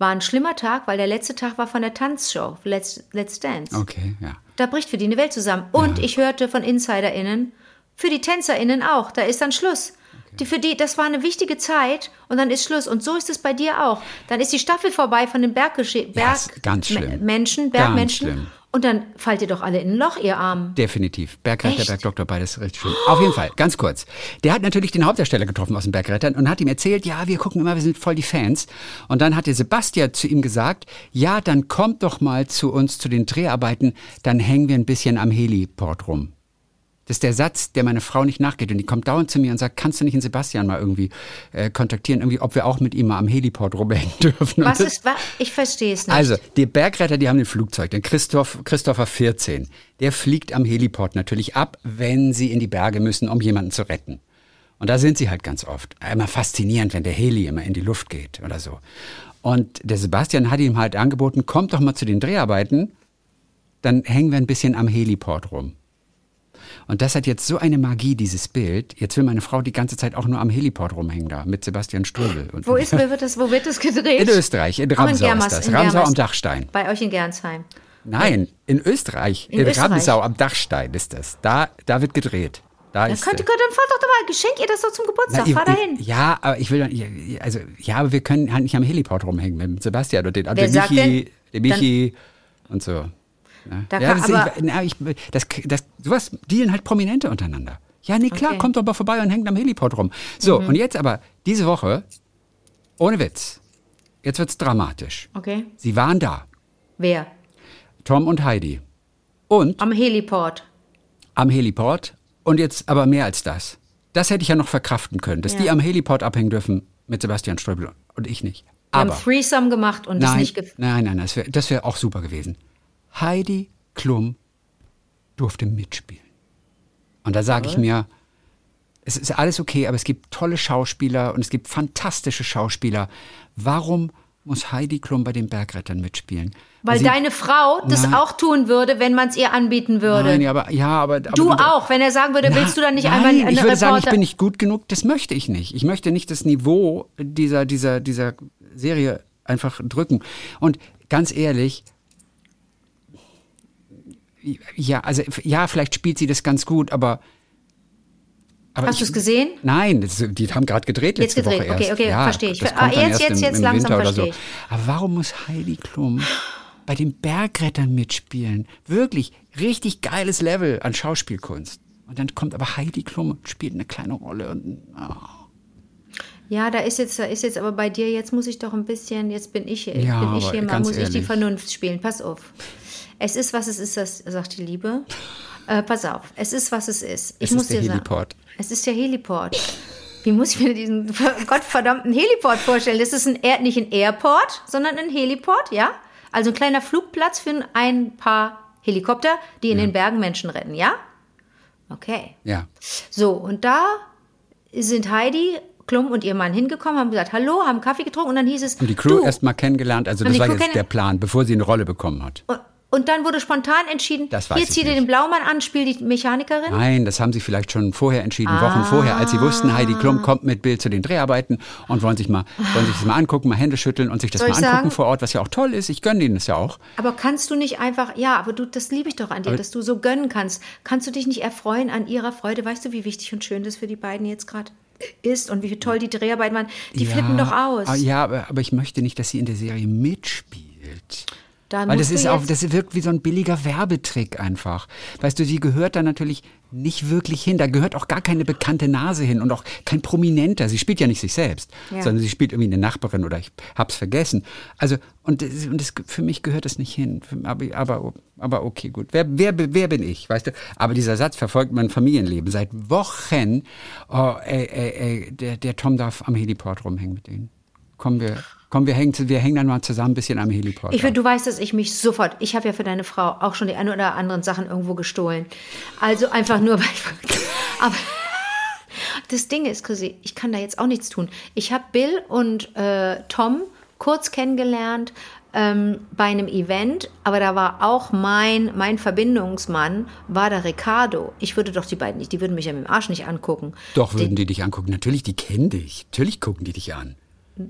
war ein schlimmer Tag, weil der letzte Tag war von der Tanzshow Let's, Let's Dance. Okay, ja. Da bricht für die eine Welt zusammen. Und ich hörte von InsiderInnen, für die TänzerInnen auch, da ist dann Schluss. Die, für die, das war eine wichtige Zeit und dann ist Schluss. Und so ist es bei dir auch. Dann ist die Staffel vorbei von den Berggesche Ja, Berg ist ganz schlimm. Menschen, Ganz Bergmenschen. schlimm. Und dann fallt ihr doch alle in ein Loch, ihr Armen. Definitiv. Bergretter, Echt? Bergdoktor, beides richtig schön. Auf jeden Fall, ganz kurz. Der hat natürlich den Hauptdarsteller getroffen aus den Bergrettern und hat ihm erzählt, ja, wir gucken immer, wir sind voll die Fans. Und dann hat der Sebastian zu ihm gesagt, ja, dann kommt doch mal zu uns zu den Dreharbeiten, dann hängen wir ein bisschen am Heliport rum. Das ist der Satz, der meine Frau nicht nachgeht. Und die kommt dauernd zu mir und sagt, kannst du nicht den Sebastian mal irgendwie äh, kontaktieren, irgendwie, ob wir auch mit ihm mal am Heliport rumhängen dürfen. Was ist, wa- ich verstehe es nicht. also, die Bergretter, die haben ein Flugzeug, den Christoph, Christopher 14. Der fliegt am Heliport natürlich ab, wenn sie in die Berge müssen, um jemanden zu retten. Und da sind sie halt ganz oft. Immer faszinierend, wenn der Heli immer in die Luft geht oder so. Und der Sebastian hat ihm halt angeboten, kommt doch mal zu den Dreharbeiten, dann hängen wir ein bisschen am Heliport rum. Und das hat jetzt so eine Magie, dieses Bild. Jetzt will meine Frau die ganze Zeit auch nur am Heliport rumhängen da, mit Sebastian Ströbel. Und wo, ist, wo, wird das, wo wird das gedreht? in Österreich, in Auch in Ramsau Germers- ist das. Ramsau am Dachstein. Bei euch in Gernsheim. Nein, in Österreich. In, In Österreich. Ramsau am Dachstein ist das. Da, da wird gedreht. Da Dann ist, könnte, dann fahr doch mal, geschenk ihr das doch zum Geburtstag, ich- fahr ich- dahin. Ja, aber ich will doch, also, ja, aber wir können halt nicht am Heliport rumhängen mit Sebastian und den, und Wer sagt Michi, der Michi und so. Ja, Da ja, kann- das, aber- ich, na, ich, das, das, sowas dealen halt Prominente untereinander. Ja, nee, klar, Okay. Mhm. kommt doch mal vorbei und hängt am Heliport rum. So, und jetzt aber, diese Woche, ohne Witz, jetzt wird's dramatisch. Okay. Sie waren da, Wer? Tom und Heidi. Und Am Heliport. am Heliport und jetzt aber mehr als das. Das hätte ich ja noch verkraften können, dass Ja. die am Heliport abhängen dürfen mit Sebastian Ströbel und ich nicht. Wir Aber haben Threesome gemacht und das nein, nicht gef nein, nein, das wäre das wär auch super gewesen. Heidi Klum durfte mitspielen. Und da sage ich mir, es ist alles okay, aber es gibt tolle Schauspieler und es gibt fantastische Schauspieler. Warum muss Heidi Klum bei den Bergrettern mitspielen? Weil Sie- deine Frau das Nein. auch tun würde, wenn man es ihr anbieten würde. Nein, aber ja, aber, aber du auch, wenn er sagen würde, willst du dann nicht Nein, einmal eine ich würde Reporter... sagen, ich bin nicht gut genug. Das möchte ich nicht. Ich möchte nicht das Niveau dieser, dieser, dieser Serie einfach drücken. Und ganz ehrlich, ja, also ja, vielleicht spielt sie das ganz gut, aber. aber Hast du es gesehen? Nein, das, die haben gerade gedreht Jetzt letzte gedreht. Woche Okay, erst. okay, ja, verstehe ich. Ah, jetzt, jetzt, im, jetzt im langsam Winter oder so. verstehe ich. Aber warum muss Heidi Klum bei den Bergrettern mitspielen? Wirklich richtig geiles Level an Schauspielkunst. Und dann kommt aber Heidi Klum und spielt eine kleine Rolle. Und, ah. Ja, da ist jetzt, da ist jetzt aber bei dir, jetzt muss ich doch ein bisschen, jetzt bin ich, Ja, bin ich hier mal, muss ich die ehrlich. Vernunft spielen. Pass auf. Es ist, was es ist, das sagt die Liebe. Äh, pass auf, es ist, was es ist. Ich Es muss ist der dir sagen, Heliport. Es ist der Heliport. Wie muss ich mir diesen gottverdammten Heliport vorstellen? Das ist ein Air, nicht ein Airport, sondern ein Heliport, ja? Also ein kleiner Flugplatz für ein paar Helikopter, die in den Bergen Menschen retten, ja? Okay. Ja. So, und da sind Heidi Klum und ihr Mann hingekommen, haben gesagt, hallo, haben Kaffee getrunken und dann hieß es, Und die Crew erst mal kennengelernt. Also das war Crew jetzt der Plan, bevor sie eine Rolle bekommen hat. Und, dann wurde spontan entschieden, Das hier zieh dir den Blaumann an, spiel die Mechanikerin. Nein, das haben sie vielleicht schon vorher entschieden, Ah. Wochen vorher, als sie wussten, Heidi Klum kommt mit Bill zu den Dreharbeiten und wollen sich mal, wollen sich das mal angucken, mal Hände schütteln und sich das Soll mal angucken sagen? vor Ort, was ja auch toll ist. Ich gönne ihnen das ja auch. Aber kannst du nicht einfach, ja, aber du, das liebe ich doch an dir, dass du so gönnen kannst. Kannst du dich nicht erfreuen an ihrer Freude? Weißt du, wie wichtig und schön das für die beiden jetzt gerade ist und wie toll die Dreharbeiten waren? Die flippen doch aus. ah, Ja, aber, aber ich möchte nicht, dass sie in der Serie mitspielt. Da Weil das ist auch, das wirkt wie so ein billiger Werbetrick einfach. Weißt du, sie gehört da natürlich nicht wirklich hin. Da gehört auch gar keine bekannte Nase hin und auch kein Prominenter. Sie spielt ja nicht sich selbst, Ja. sondern sie spielt irgendwie eine Nachbarin oder ich hab's vergessen. Also, und, und das, für mich gehört das nicht hin. Aber, aber okay, gut. Wer, wer, wer bin ich, weißt du? Aber dieser Satz verfolgt mein Familienleben seit Wochen. Oh, ey, ey, ey, der, der Tom darf am Heliport rumhängen mit denen. Kommen wir, kommen wir hängen, wir hängen dann mal zusammen ein bisschen am Heliport. Ich, will- du weißt, dass ich mich sofort, ich habe ja für deine Frau auch schon die ein oder anderen Sachen irgendwo gestohlen. Also einfach nur, weil ich, aber das Ding ist, Chrissy, ich kann da jetzt auch nichts tun. Ich habe Bill und äh, Tom kurz kennengelernt ähm, bei einem Event, aber da war auch mein, mein Verbindungsmann, war der Ricardo. Ich würde doch die beiden nicht, die würden mich ja mit dem Arsch nicht angucken. Doch, würden die dich angucken. Natürlich, die kennen dich. Natürlich gucken die dich an.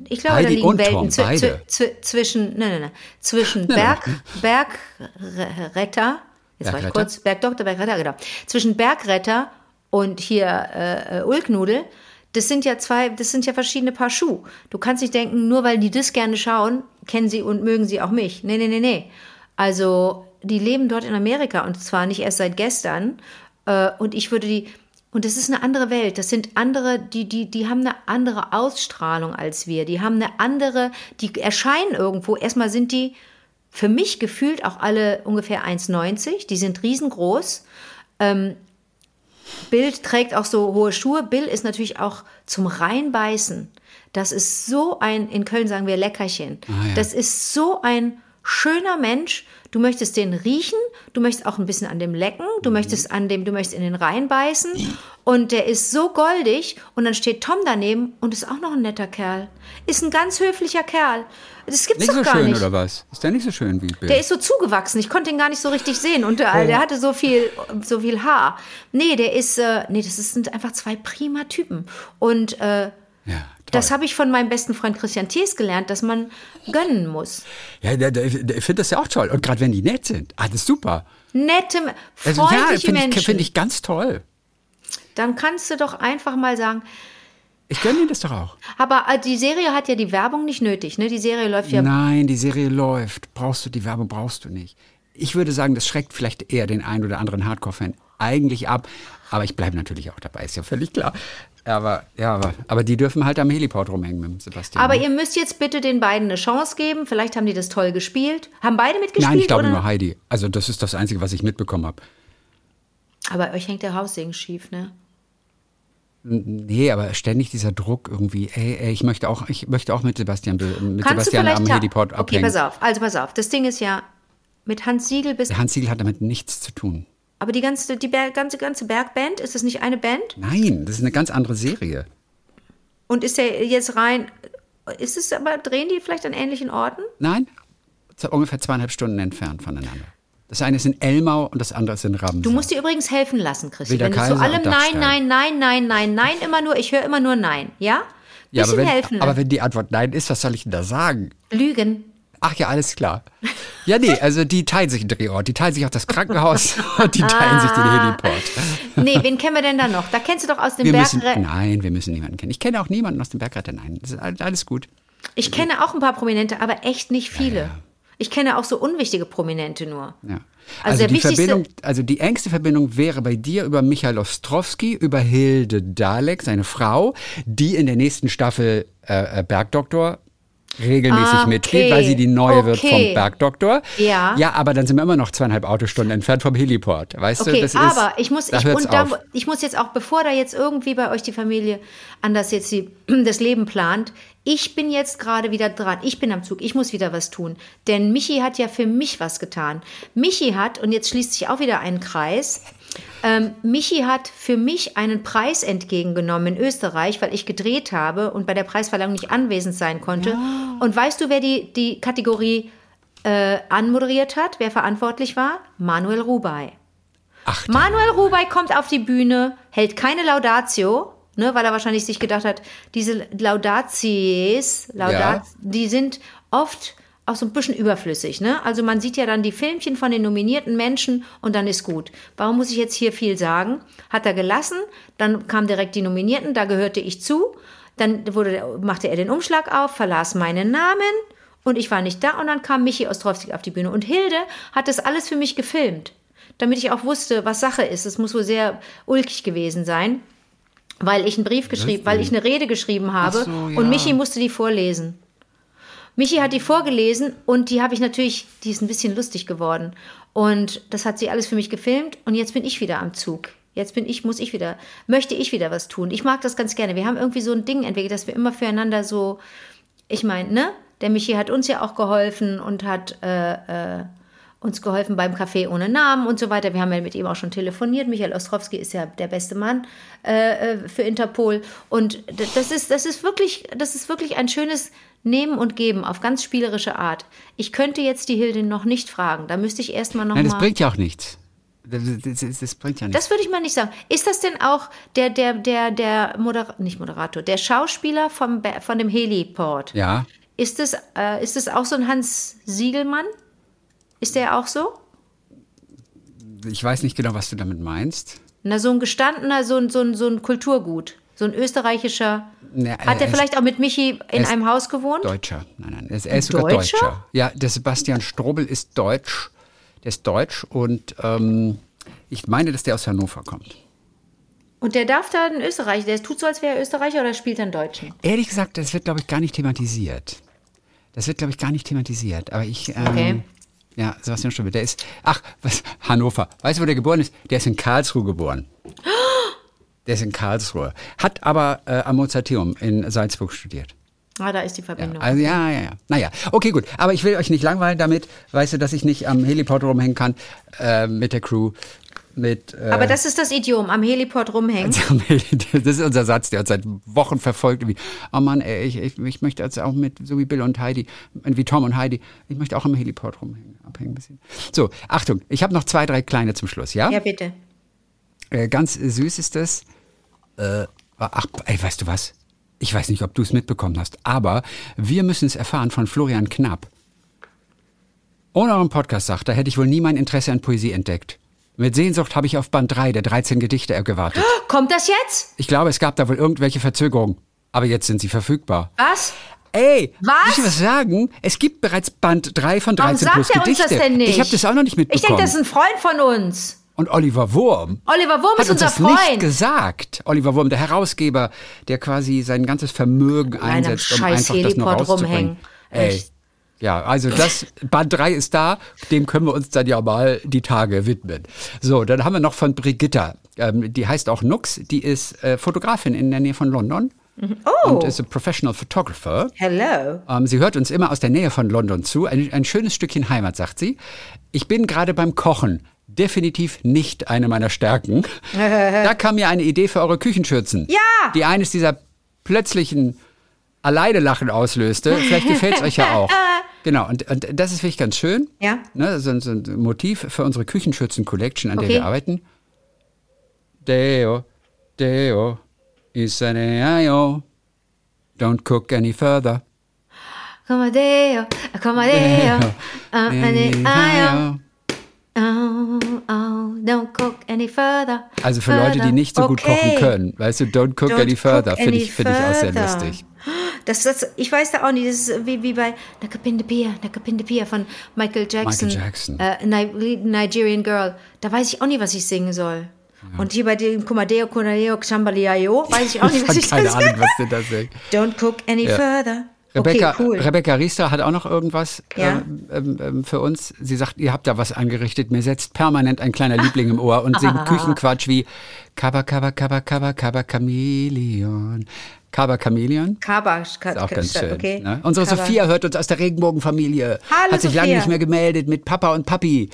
Ich glaube, Heidi da liegen Welten Tom, beide. zwi- zwi- zwischen, nein, nein, nein, zwischen Berg, Bergretter, jetzt war ich kurz, Bergdoktor, Bergretter, genau, zwischen Bergretter und hier äh, äh, Ulknudel, das sind ja zwei, das sind ja verschiedene Paar Schuh. Du kannst nicht denken, nur weil die das gerne schauen, kennen sie und mögen sie auch mich. Nee, nee, nee, nee. Also, die leben dort in Amerika und zwar nicht erst seit gestern. Äh, und ich würde die, und das ist eine andere Welt. Das sind andere, die, die, die haben eine andere Ausstrahlung als wir. Die haben eine andere, die erscheinen irgendwo. Erstmal sind die für mich gefühlt auch alle ungefähr 1,90. Die sind riesengroß. Ähm, Bill trägt auch so hohe Schuhe. Bill ist natürlich auch zum Reinbeißen. Das ist so ein, in Köln sagen wir Leckerchen. Ah, ja. Das ist so ein schöner Mensch. Du möchtest den riechen, du möchtest auch ein bisschen an dem lecken, du Mhm. möchtest an dem, du möchtest in den reinbeißen. Und der ist so goldig. Und dann steht Tom daneben und ist auch noch ein netter Kerl. Ist ein ganz höflicher Kerl. Das gibt's Nicht doch so gar schön, nicht. oder was? Ist der nicht so schön wie Bill? Der ist so zugewachsen. Ich konnte ihn gar nicht so richtig sehen. Und der, der hatte so viel, so viel Haar. Nee, der ist, äh, nee, das sind einfach zwei prima Typen. Und äh, ja, das habe ich von meinem besten Freund Christian Thies gelernt, dass man gönnen muss. ja, der, ich finde das ja auch toll. Und gerade wenn die nett sind. Ah, das ist super. Nette, Also, ja, freundliche finde ich, Menschen. find ich ganz toll. Dann kannst du doch einfach mal sagen, Ich gönne ihnen das doch auch. aber äh, die Serie hat ja die Werbung nicht nötig. Ne? Die Serie läuft ja Nein, die Serie läuft. Brauchst du die Werbung, brauchst du nicht. Ich würde sagen, das schreckt vielleicht eher den einen oder anderen Hardcore-Fan eigentlich ab. Aber ich bleibe natürlich auch dabei, ist ja völlig klar. Aber, ja, aber, aber die dürfen halt am Heliport rumhängen mit dem Sebastian. Aber ne? ihr müsst jetzt bitte den beiden eine Chance geben. Vielleicht haben die das toll gespielt. Haben beide mitgespielt? Nein, ich glaube oder? nur Heidi. Also das ist das Einzige, was ich mitbekommen habe. Aber euch hängt der Haussegen schief, ne? Nee, aber ständig dieser Druck irgendwie, ey, ey, ich möchte auch, ich möchte auch mit Sebastian, mit Kannst Sebastian du am Heliport Okay, abhängen. pass auf. Also pass auf. Das Ding ist ja, mit Hans Siegel bist Der Hans Siegel hat damit nichts zu tun. Aber die ganze, die Ber ganze, ganze Bergband, ist das nicht eine Band? Nein, das ist eine ganz andere Serie. Und ist der jetzt rein ist es aber, drehen die vielleicht an ähnlichen Orten? Nein, ungefähr zweieinhalb Stunden entfernt voneinander. Das eine ist in Elmau und das andere ist in Ramsau. Du musst dir übrigens helfen lassen, Christi. Wilder Wenn du zu allem Nein. Nein, Nein, Nein, Nein, Nein, immer nur, ich höre immer nur Nein, ja? ja, aber Bisschen wenn, helfen. aber wenn die Antwort Nein ist, was soll ich denn da sagen? Lügen. Ach ja, alles klar. Ja, nee, also die teilen sich einen Drehort. Die teilen sich auch das Krankenhaus und die teilen sich den Heliport. Nee, wen kennen wir denn da noch? Da kennst du doch aus dem Wir müssen, nein, wir müssen niemanden kennen. Ich kenne auch niemanden aus dem Bergretter. Nein, das ist alles gut. Ich kenne auch ein paar Prominente, aber echt nicht viele. Ich kenne auch so unwichtige Prominente nur. Ja. Also Also, der die Verbindung, also die engste Verbindung wäre bei dir über Michael Ostrowski, über Hilde Dalek, seine Frau, die in der nächsten Staffel äh, äh, Bergdoktor regelmäßig Ah, mitgeht, okay. weil sie die neue wird Okay. vom Bergdoktor. Ja. Ja, aber dann sind wir immer noch zweieinhalb Autostunden entfernt vom Heliport. Weißt du, Okay, das ist, aber ich muss, ich, und da, ich muss jetzt auch, bevor da jetzt irgendwie bei euch die Familie anders jetzt die, das Leben plant, ich bin jetzt gerade wieder dran. Ich bin am Zug. Ich muss wieder was tun. Denn Michi hat ja für mich was getan. Michi hat, und jetzt schließt sich auch wieder ein Kreis, ähm, Michi hat für mich einen Preis entgegengenommen in Österreich, weil ich gedreht habe und bei der Preisverleihung nicht anwesend sein konnte. Und weißt du, wer die, die Kategorie äh, anmoderiert hat, wer verantwortlich war? Manuel Rubai. Ach, Manuel Rubai kommt auf die Bühne, hält keine Laudatio, ne, weil er wahrscheinlich sich gedacht hat, diese Laudaties, Laudat, Ja. die sind oft auch so ein bisschen überflüssig. Ne? Also man sieht ja dann die Filmchen von den nominierten Menschen und dann ist gut. Warum muss ich jetzt hier viel sagen? Hat er gelassen, dann kamen direkt die Nominierten, da gehörte ich zu. Dann wurde, machte er den Umschlag auf, verlas meinen Namen und ich war nicht da und dann kam Michi Ostrowski auf die Bühne und Hilde hat das alles für mich gefilmt, damit ich auch wusste, was Sache ist. Es muss wohl sehr ulkig gewesen sein, weil ich einen Brief geschrieben, weil ich eine Rede geschrieben habe so, ja. und Michi musste die vorlesen. Michi hat die vorgelesen und die habe ich natürlich, die ist ein bisschen lustig geworden. Und das hat sie alles für mich gefilmt und jetzt bin ich wieder am Zug. Jetzt bin ich, muss ich wieder, möchte ich wieder was tun. Ich mag das ganz gerne. Wir haben irgendwie so ein Ding entwickelt, dass wir immer füreinander so, ich meine, ne? Der Michi hat uns ja auch geholfen und hat äh, äh, uns geholfen beim Café ohne Namen und so weiter. Wir haben ja mit ihm auch schon telefoniert. Michael Ostrowski ist ja der beste Mann äh, äh, für Interpol. Und das ist, das ist wirklich, das ist wirklich ein schönes Nehmen und Geben auf ganz spielerische Art. Ich könnte jetzt die Hilde noch nicht fragen. Da müsste ich erstmal noch Nein, das mal. bringt ja auch nichts. Das, das, das, das bringt ja nichts. Das würde ich mal nicht sagen. Ist das denn auch der, der, der, der Moderator, nicht Moderator, der Schauspieler vom, von dem Heliport? ja. Ist es, äh, ist es auch so ein Hans Siegelmann? Ist der auch so? Ich weiß nicht genau, was du damit meinst. Na, so ein gestandener, so ein, so ein, so ein Kulturgut. So ein österreichischer. Na, Hat er er vielleicht auch mit Michi in ist einem Haus gewohnt? Deutscher. Nein, nein. Er ist, er ist sogar Deutscher? Deutscher. Ja, der Sebastian Strobel ist deutsch. Der ist deutsch und ähm, ich meine, dass der aus Hannover kommt. Und der darf da in Österreich, der tut so, als wäre er Österreicher oder spielt er einen Deutschen? Ehrlich gesagt, das wird, glaube ich, gar nicht thematisiert. Das wird, glaube ich, gar nicht thematisiert. Aber ich. Ähm, Okay. Ja, Sebastian Strobel, der ist. Ach, was? Hannover. Weißt du, wo der geboren ist? Der ist in Karlsruhe geboren. Der ist in Karlsruhe. Hat aber äh, am Mozarteum in Salzburg studiert. Ah, da ist die Verbindung. Also ja, ja, ja. Naja, okay, gut. Aber ich will euch nicht langweilen damit. Weißt du, dass ich nicht am Heliport rumhängen kann äh, mit der Crew. Mit, äh, Aber das ist das Idiom, am Heliport rumhängen. das ist unser Satz, der uns seit Wochen verfolgt. Wie, oh Mann, ey, ich, ich, ich möchte jetzt auch mit, so wie Bill und Heidi, wie Tom und Heidi, ich möchte auch am Heliport rumhängen, abhängen ein bisschen. So, Achtung, ich habe noch zwei, drei kleine zum Schluss, ja? Ja, bitte. Äh, ganz süß ist das. Äh, ach, ey, weißt du was? Ich weiß nicht, ob du es mitbekommen hast, aber wir müssen es erfahren von Florian Knapp. Ohne euren Podcast, sagt er, hätte ich wohl nie mein Interesse an Poesie entdeckt. Mit Sehnsucht habe ich auf Band 3 der 13 Gedichte gewartet. Kommt das jetzt? Ich glaube, es gab da wohl irgendwelche Verzögerungen. Aber jetzt sind sie verfügbar. Was? Ey, Was? ich was sagen? Es gibt bereits Band 3 von 13 Warum plus sagt er uns Gedichte. das denn nicht? Ich habe das auch noch nicht Ich mitbekommen. denke, das ist ein Freund von uns. Und Oliver Wurm Oliver Wurm hat ist uns unser das nicht Freund. gesagt. Oliver Wurm, der Herausgeber, der quasi sein ganzes Vermögen einem einsetzt, um einfach das noch Heliport rauszubringen. Ey. Ja, also das Band 3 ist da, dem können wir uns dann ja mal die Tage widmen. So, dann haben wir noch von Brigitta, ähm, die heißt auch Nux, die ist äh, Fotografin in der Nähe von London Oh, und ist a professional photographer. hello. Ähm, sie hört uns immer aus der Nähe von London zu. Ein, ein schönes Stückchen Heimat, sagt sie. Ich bin gerade beim Kochen. Definitiv nicht eine meiner Stärken. da kam mir eine Idee für eure Küchenschürzen. Ja! Die eines dieser plötzlichen alleine Lachen auslöste. Vielleicht gefällt es euch ja auch. Genau, und, und das ist wirklich ganz schön. Ja. Ne, so, so ein Motiv für unsere Küchenschürzen-Collection, an der Okay. wir arbeiten. Deo, Deo, Isaneo, don't cook any further. Comadeo, comadeo, uh, any, ayo, oh, oh, don't cook any further. Also für Leute, die nicht so gut Okay. kochen können, weißt du, don't cook Don't any further, finde ich, find ich auch sehr lustig. Das, das, ich weiß da auch nicht, das ist wie, wie bei Nakapinde Pia, Nakapinde Pia von Michael Jackson. Michael Jackson. Äh, Ni- Nigerian Girl. Da weiß ich auch nicht, was ich singen soll. Und hier bei dem Kumadeo, Kumadeo, Chambaliayo, weiß ich auch nicht, was ich Keine da Ahnung, was denn das ist. Don't cook any Ja. further. Rebecca, okay, cool. Rebecca Riester hat auch noch irgendwas Ja. ähm, ähm, ähm, für uns. Sie sagt, ihr habt da was angerichtet. Mir setzt permanent ein kleiner Liebling im Ohr und singt Küchenquatsch wie Kaba, Kaba, Kaba, Kaba, Kaba, Chameleon. Kaba, Chameleon? Kaba, Ist auch ganz schön. okay. Ne? Unsere Kaba. Sophia hört uns aus der Regenbogenfamilie. Hallo, Hat sich lange nicht mehr gemeldet mit Papa und Papi.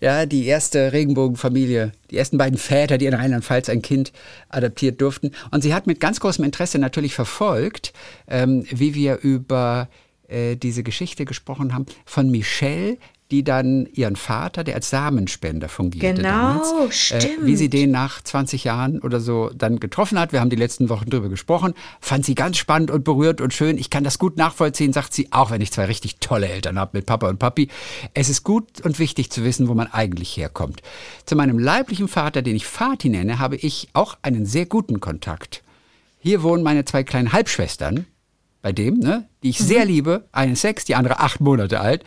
Ja, die erste Regenbogenfamilie. Die ersten beiden Väter, die in Rheinland-Pfalz ein Kind adoptiert durften. Und sie hat mit ganz großem Interesse natürlich verfolgt, ähm, wie wir über äh, diese Geschichte gesprochen haben von Michelle, die dann ihren Vater, der als Samenspender fungierte Genau, damals, äh, wie sie den nach 20 Jahren oder so dann getroffen hat. Wir haben die letzten Wochen drüber gesprochen. Fand sie ganz spannend und berührt und schön. Ich kann das gut nachvollziehen, sagt sie, auch wenn ich zwei richtig tolle Eltern habe mit Papa und Papi. Es ist gut und wichtig zu wissen, wo man eigentlich herkommt. Zu meinem leiblichen Vater, den ich Vati nenne, habe ich auch einen sehr guten Kontakt. Hier wohnen meine zwei kleinen Halbschwestern, bei dem, ne, die ich sehr liebe. Eine sechs, die andere acht Monate alt.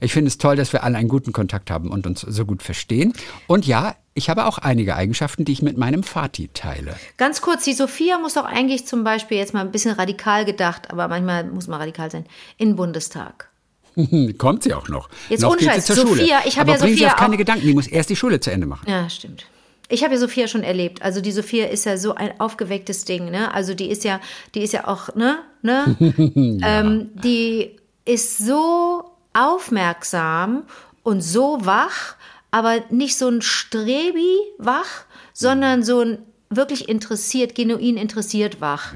Ich finde es toll, dass wir alle einen guten Kontakt haben und uns so gut verstehen. Und ja, ich habe auch einige Eigenschaften, die ich mit meinem Vati teile. Ganz kurz, die Sophia muss doch eigentlich zum Beispiel jetzt mal ein bisschen radikal gedacht, aber manchmal muss man radikal sein, in den Bundestag. Kommt sie auch noch. Jetzt noch ohne geht sie zur Sophia, Schule. ich hab Aber ja bringen Sie Sophia auf keine auch- Gedanken, die muss erst die Schule zu Ende machen. Ja, stimmt. Ich habe ja Sophia schon erlebt. Also die Sophia ist ja so ein aufgewecktes Ding, ne? Also die ist ja, die ist ja auch, ne, ne? ähm, die ist so aufmerksam und so wach, aber nicht so ein Strebi wach, sondern so ein wirklich interessiert, genuin interessiert wach.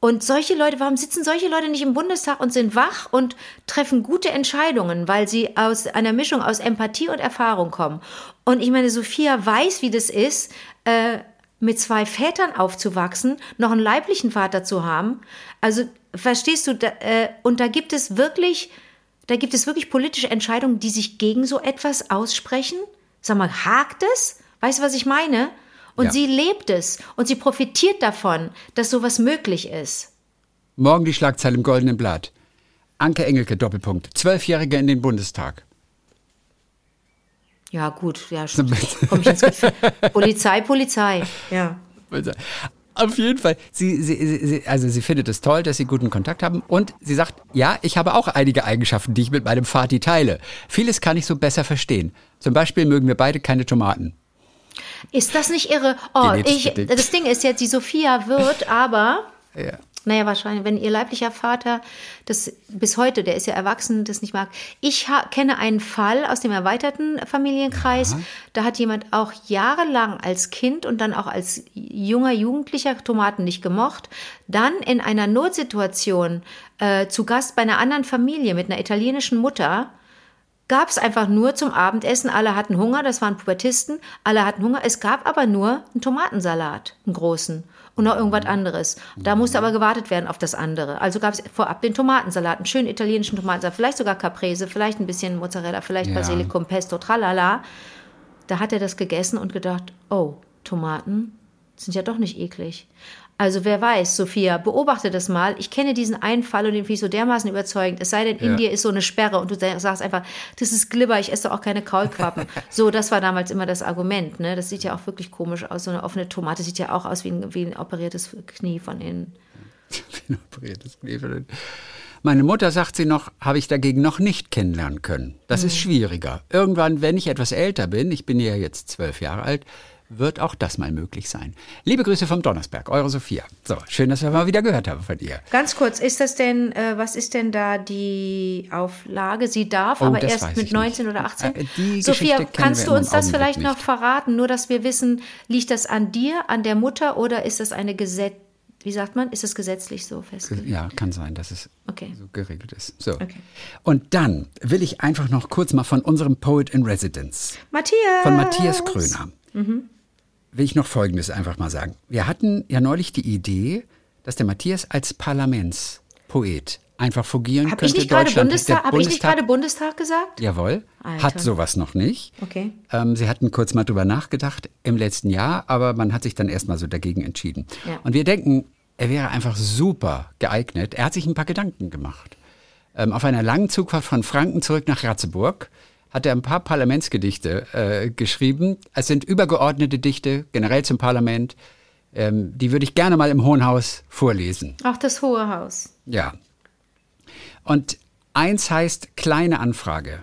Und solche Leute, warum sitzen solche Leute nicht im Bundestag und sind wach und treffen gute Entscheidungen, weil sie aus einer Mischung aus Empathie und Erfahrung kommen. Und ich meine, Sophia weiß, wie das ist, äh, mit zwei Vätern aufzuwachsen, noch einen leiblichen Vater zu haben. Also verstehst du, da, äh, und da gibt es wirklich, da gibt es wirklich politische Entscheidungen, die sich gegen so etwas aussprechen. Sag mal, hakt es? Weißt du, was ich meine? Und Ja. sie lebt es und sie profitiert davon, dass sowas möglich ist. Morgen die Schlagzeile im Goldenen Blatt. Anke Engelke, Doppelpunkt. Zwölfjährige in den Bundestag. Ja, gut, ja, komm ich ins Gefühl. Polizei, Polizei. Ja. Auf jeden Fall. Sie, sie, sie, sie- also sie findet es toll, dass sie guten Kontakt haben. Und sie sagt, ja, ich habe auch einige Eigenschaften, die ich mit meinem Vati teile. Vieles kann ich so besser verstehen. Zum Beispiel mögen wir beide keine Tomaten. Ist das nicht irre? Oh, ich, das Ding ist jetzt, die Sophia wird aber, Ja. naja, wahrscheinlich, wenn ihr leiblicher Vater das bis heute, der ist ja erwachsen, das nicht mag. Ich kenne einen Fall aus dem erweiterten Familienkreis. Da hat jemand auch jahrelang als Kind und dann auch als junger Jugendlicher Tomaten nicht gemocht. Dann in einer Notsituation äh, zu Gast bei einer anderen Familie mit einer italienischen Mutter gab es einfach nur zum Abendessen. Alle hatten Hunger, das waren Pubertisten, alle hatten Hunger. Es gab aber nur einen Tomatensalat, einen großen und noch irgendwas anderes. Da musste aber gewartet werden auf das andere. Also gab es vorab den Tomatensalat, einen schönen italienischen Tomatensalat, vielleicht sogar Caprese, vielleicht ein bisschen Mozzarella, vielleicht Ja. Basilikum, Pesto, tralala. Da hat er das gegessen und gedacht, oh, Tomaten sind ja doch nicht eklig. Also wer weiß, Sophia, beobachte das mal. Ich kenne diesen einen Fall und den finde ich so dermaßen überzeugend. Es sei denn, in Ja. dir ist so eine Sperre und du sagst einfach, das ist Glibber, ich esse auch keine Kaulquappen. so, das war damals immer das Argument. Ne? Das sieht ja auch wirklich komisch aus. So eine offene Tomate sieht ja auch aus wie ein, wie ein operiertes Knie von innen. Ein operiertes Knie für den- Meine Mutter sagt sie noch, habe ich dagegen noch nicht kennenlernen können. Das ist schwieriger. Irgendwann, wenn ich etwas älter bin, ich bin ja jetzt zwölf Jahre alt, wird auch das mal möglich sein. Liebe Grüße vom Donnersberg, eure Sophia. So, schön, dass wir mal wieder gehört haben von ihr. Ganz kurz, ist das denn, äh, was ist denn da die Auflage? Sie darf, Oh, aber erst mit ich 19 nicht. oder 18? Äh, die Sophia, kannst du uns das vielleicht noch nicht. verraten, nur dass wir wissen, liegt das an dir, an der Mutter oder ist das eine Gesetz Wie sagt man? Ist es gesetzlich so festgelegt? Ja, kann sein, dass es Okay. so geregelt ist. So. Okay. Und dann will ich einfach noch kurz mal von unserem Poet in Residence, Matthias! von Matthias Kröner, will ich noch Folgendes einfach mal sagen. Wir hatten ja neulich die Idee, dass der Matthias als Parlamentspoet einfach fungieren Habe ich könnte. nicht gerade Deutschland- Bundestag, der hab ich nicht gerade Bundestag gesagt? Jawohl, Alter. hat sowas noch nicht. Okay. Ähm, sie hatten kurz mal drüber nachgedacht im letzten Jahr, aber man hat sich dann erstmal so dagegen entschieden. Ja. Und wir denken, er wäre einfach super geeignet. Er hat sich ein paar Gedanken gemacht. Ähm, auf einer langen Zugfahrt von Franken zurück nach Ratzeburg hat er ein paar Parlamentsgedichte äh, geschrieben. Es sind übergeordnete Dichte, generell zum Parlament. Ähm, die würde ich gerne mal im Hohen Haus vorlesen. Ach, das Hohe Haus. Ja. Und eins heißt kleine Anfrage.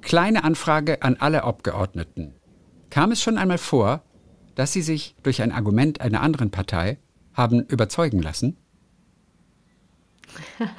Kleine Anfrage an alle Abgeordneten. Kam es schon einmal vor, dass Sie sich durch ein Argument einer anderen Partei haben überzeugen lassen?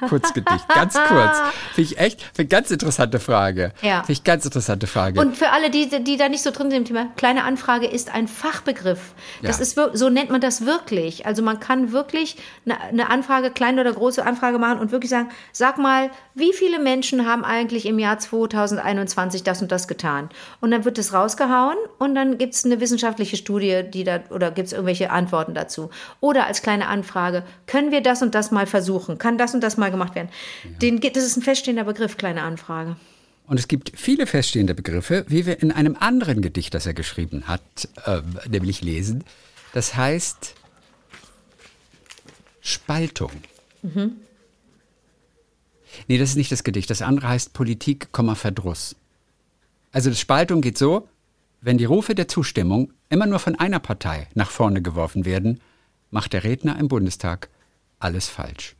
Kurzgedicht, ganz kurz. Finde ich echt, finde ganz interessante Frage. Ja. Finde ich ganz interessante Frage. Und für alle, die, die da nicht so drin sind im Thema, kleine Anfrage ist ein Fachbegriff. Das Ja. ist so nennt man das wirklich. Also man kann wirklich eine, eine Anfrage, kleine oder große Anfrage machen und wirklich sagen, sag mal, wie viele Menschen haben eigentlich im Jahr 2021 das und das getan? Und dann wird es rausgehauen und dann gibt es eine wissenschaftliche Studie, die da, oder gibt es irgendwelche Antworten dazu. Oder als kleine Anfrage, können wir das und das mal versuchen? Kann das und das mal gemacht werden? Den, gibt- das ist ein feststehender Begriff, kleine Anfrage. Und es gibt viele feststehende Begriffe, wie wir in einem anderen Gedicht, das er geschrieben hat, ähm, nämlich lesen. Das heißt Spaltung. Nee, das ist nicht das Gedicht. Das andere heißt Politik, Verdruss. Also das Spaltung geht so, wenn die Rufe der Zustimmung immer nur von einer Partei nach vorne geworfen werden, macht der Redner im Bundestag alles falsch.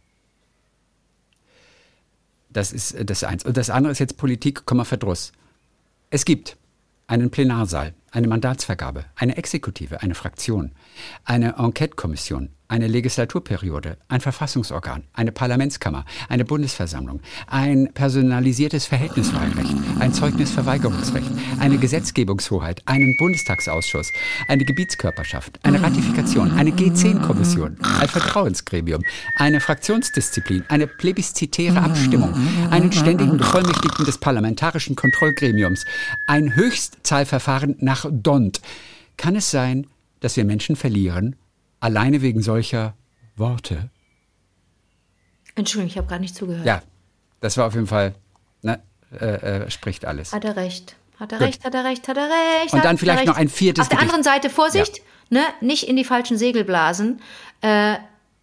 Das ist äh, das eins. Und das andere ist jetzt Politik, Verdruss. Es gibt einen Plenarsaal, eine Mandatsvergabe, eine Exekutive, eine Fraktion, eine Enquete-Kommission, eine Legislaturperiode, ein Verfassungsorgan, eine Parlamentskammer, eine Bundesversammlung, ein personalisiertes Verhältniswahlrecht, ein Zeugnisverweigerungsrecht, eine Gesetzgebungshoheit, einen Bundestagsausschuss, eine Gebietskörperschaft, eine Ratifikation, eine G10-Kommission, ein Vertrauensgremium, eine Fraktionsdisziplin, eine plebiszitäre Abstimmung, einen ständigen Bevollmächtigten des parlamentarischen Kontrollgremiums, ein Höchstzahlverfahren nach DONT. Kann es sein, dass wir Menschen verlieren, alleine wegen solcher Worte? Entschuldigung, ich habe gar nicht zugehört. Ja, das war auf jeden Fall, ne, äh, äh, spricht alles. Hat er recht. Hat er Gut. recht, hat er recht, hat er recht. Und dann vielleicht noch ein viertes Auf der Gedicht. anderen Seite, Vorsicht, ne, nicht in die falschen Segel blasen. Äh,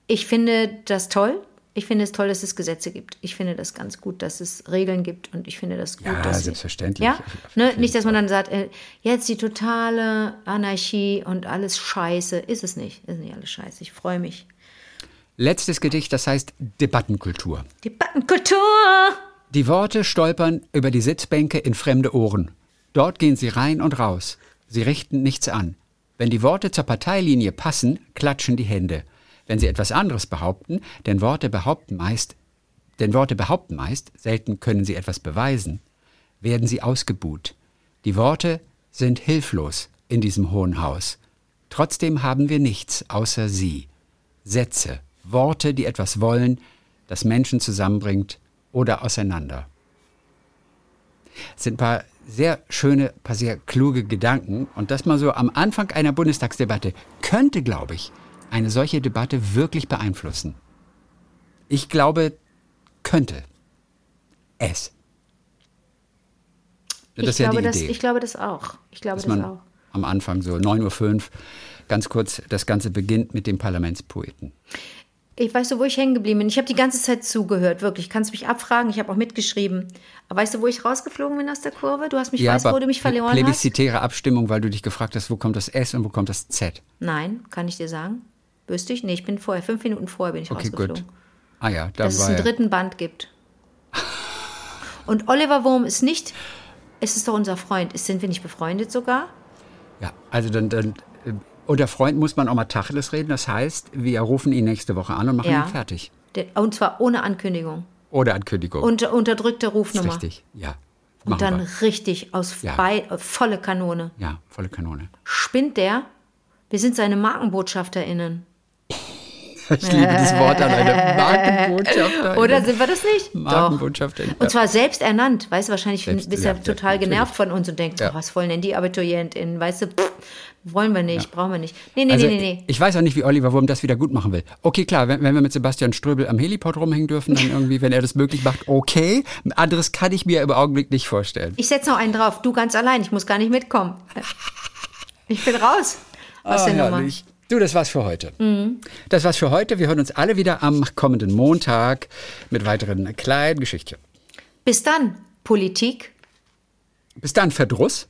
ich finde das toll. Ich finde es toll, dass es Gesetze gibt. Ich finde das ganz gut, dass es Regeln gibt und ich finde das gut, Ja, dass selbstverständlich. Ja, ne, nicht, dass man dann sagt, äh, jetzt die totale Anarchie und alles Scheiße. Ist es nicht. Ist nicht alles Scheiße. Ich freue mich. Letztes Gedicht, das heißt Debattenkultur. Debattenkultur! Die Worte stolpern über die Sitzbänke in fremde Ohren. Dort gehen sie rein und raus. Sie richten nichts an. Wenn die Worte zur Parteilinie passen, klatschen die Hände. Wenn sie etwas anderes behaupten, denn Worte behaupten meist, denn Worte behaupten meist, selten können sie etwas beweisen, werden sie ausgebuht. Die Worte sind hilflos in diesem hohen Haus. Trotzdem haben wir nichts außer sie. Sätze, Worte, die etwas wollen, das Menschen zusammenbringt oder auseinander. Es sind ein paar sehr schöne, paar sehr kluge Gedanken. Und das mal so am Anfang einer Bundestagsdebatte könnte, glaube ich, eine solche Debatte wirklich beeinflussen. Ich glaube, könnte es. Das ich, ist ja glaube, das, ich glaube das auch. Ich glaube dass das auch. am Anfang so 9.05 Uhr ganz kurz das Ganze beginnt mit dem Parlamentspoeten. Ich weiß du, wo ich hängen geblieben bin. Ich habe die ganze Zeit zugehört, wirklich. Kannst mich abfragen, ich habe auch mitgeschrieben. Aber weißt du, wo ich rausgeflogen bin aus der Kurve? Du hast mich, weißt, wo du mich verloren hast? plebiszitäre Abstimmung, weil du dich gefragt hast, wo kommt das S und wo kommt das Z. Nein, kann ich dir sagen. Wüsste ich? Nee, ich bin vorher, fünf Minuten vorher bin ich Okay, rausgeflogen. gut. Ah ja, da Dass es war einen ja. dritten Band gibt. Und Oliver Wurm ist nicht, es ist doch unser Freund. Sind wir nicht befreundet sogar? Ja, also dann, dann äh, unter Freund muss man auch mal Tacheles reden. Das heißt, wir rufen ihn nächste Woche an und machen Ja. ihn fertig. Und zwar ohne Ankündigung. Oder Ankündigung. Unter, unterdrückte Rufnummer. richtig, ja. Und dann wir. richtig aus Ja. bei, äh, volle Kanone. Ja, volle Kanone. Spinnt der? Wir sind seine MarkenbotschafterInnen. Ich liebe das Wort an eine Markenbotschafterin. Oder sind wir das nicht? Markenbotschafterin. Und zwar selbst ernannt. Weißt du, wahrscheinlich Selbst- bist du ja, ja, total natürlich. genervt von uns und denkst, Ja. oh, was wollen denn die AbiturientInnen? Weißt du, pff, wollen wir nicht, brauchen wir nicht. Nee, nee, Also, nee, nee, nee. Ich weiß auch nicht, wie Oliver Wurm das wieder gut machen will. Okay, klar, wenn, wenn wir mit Sebastian Ströbel am Heliport rumhängen dürfen, dann irgendwie, wenn er das möglich macht, okay. Anderes kann ich mir im Augenblick nicht vorstellen. Ich setze noch einen drauf. Du ganz allein. Ich muss gar nicht mitkommen. Ich bin raus aus der Nummer. Du, das war's für heute. Das war's für heute. Wir hören uns alle wieder am kommenden Montag mit weiteren kleinen Geschichten. Bis dann, Politik. Bis dann, Verdruss.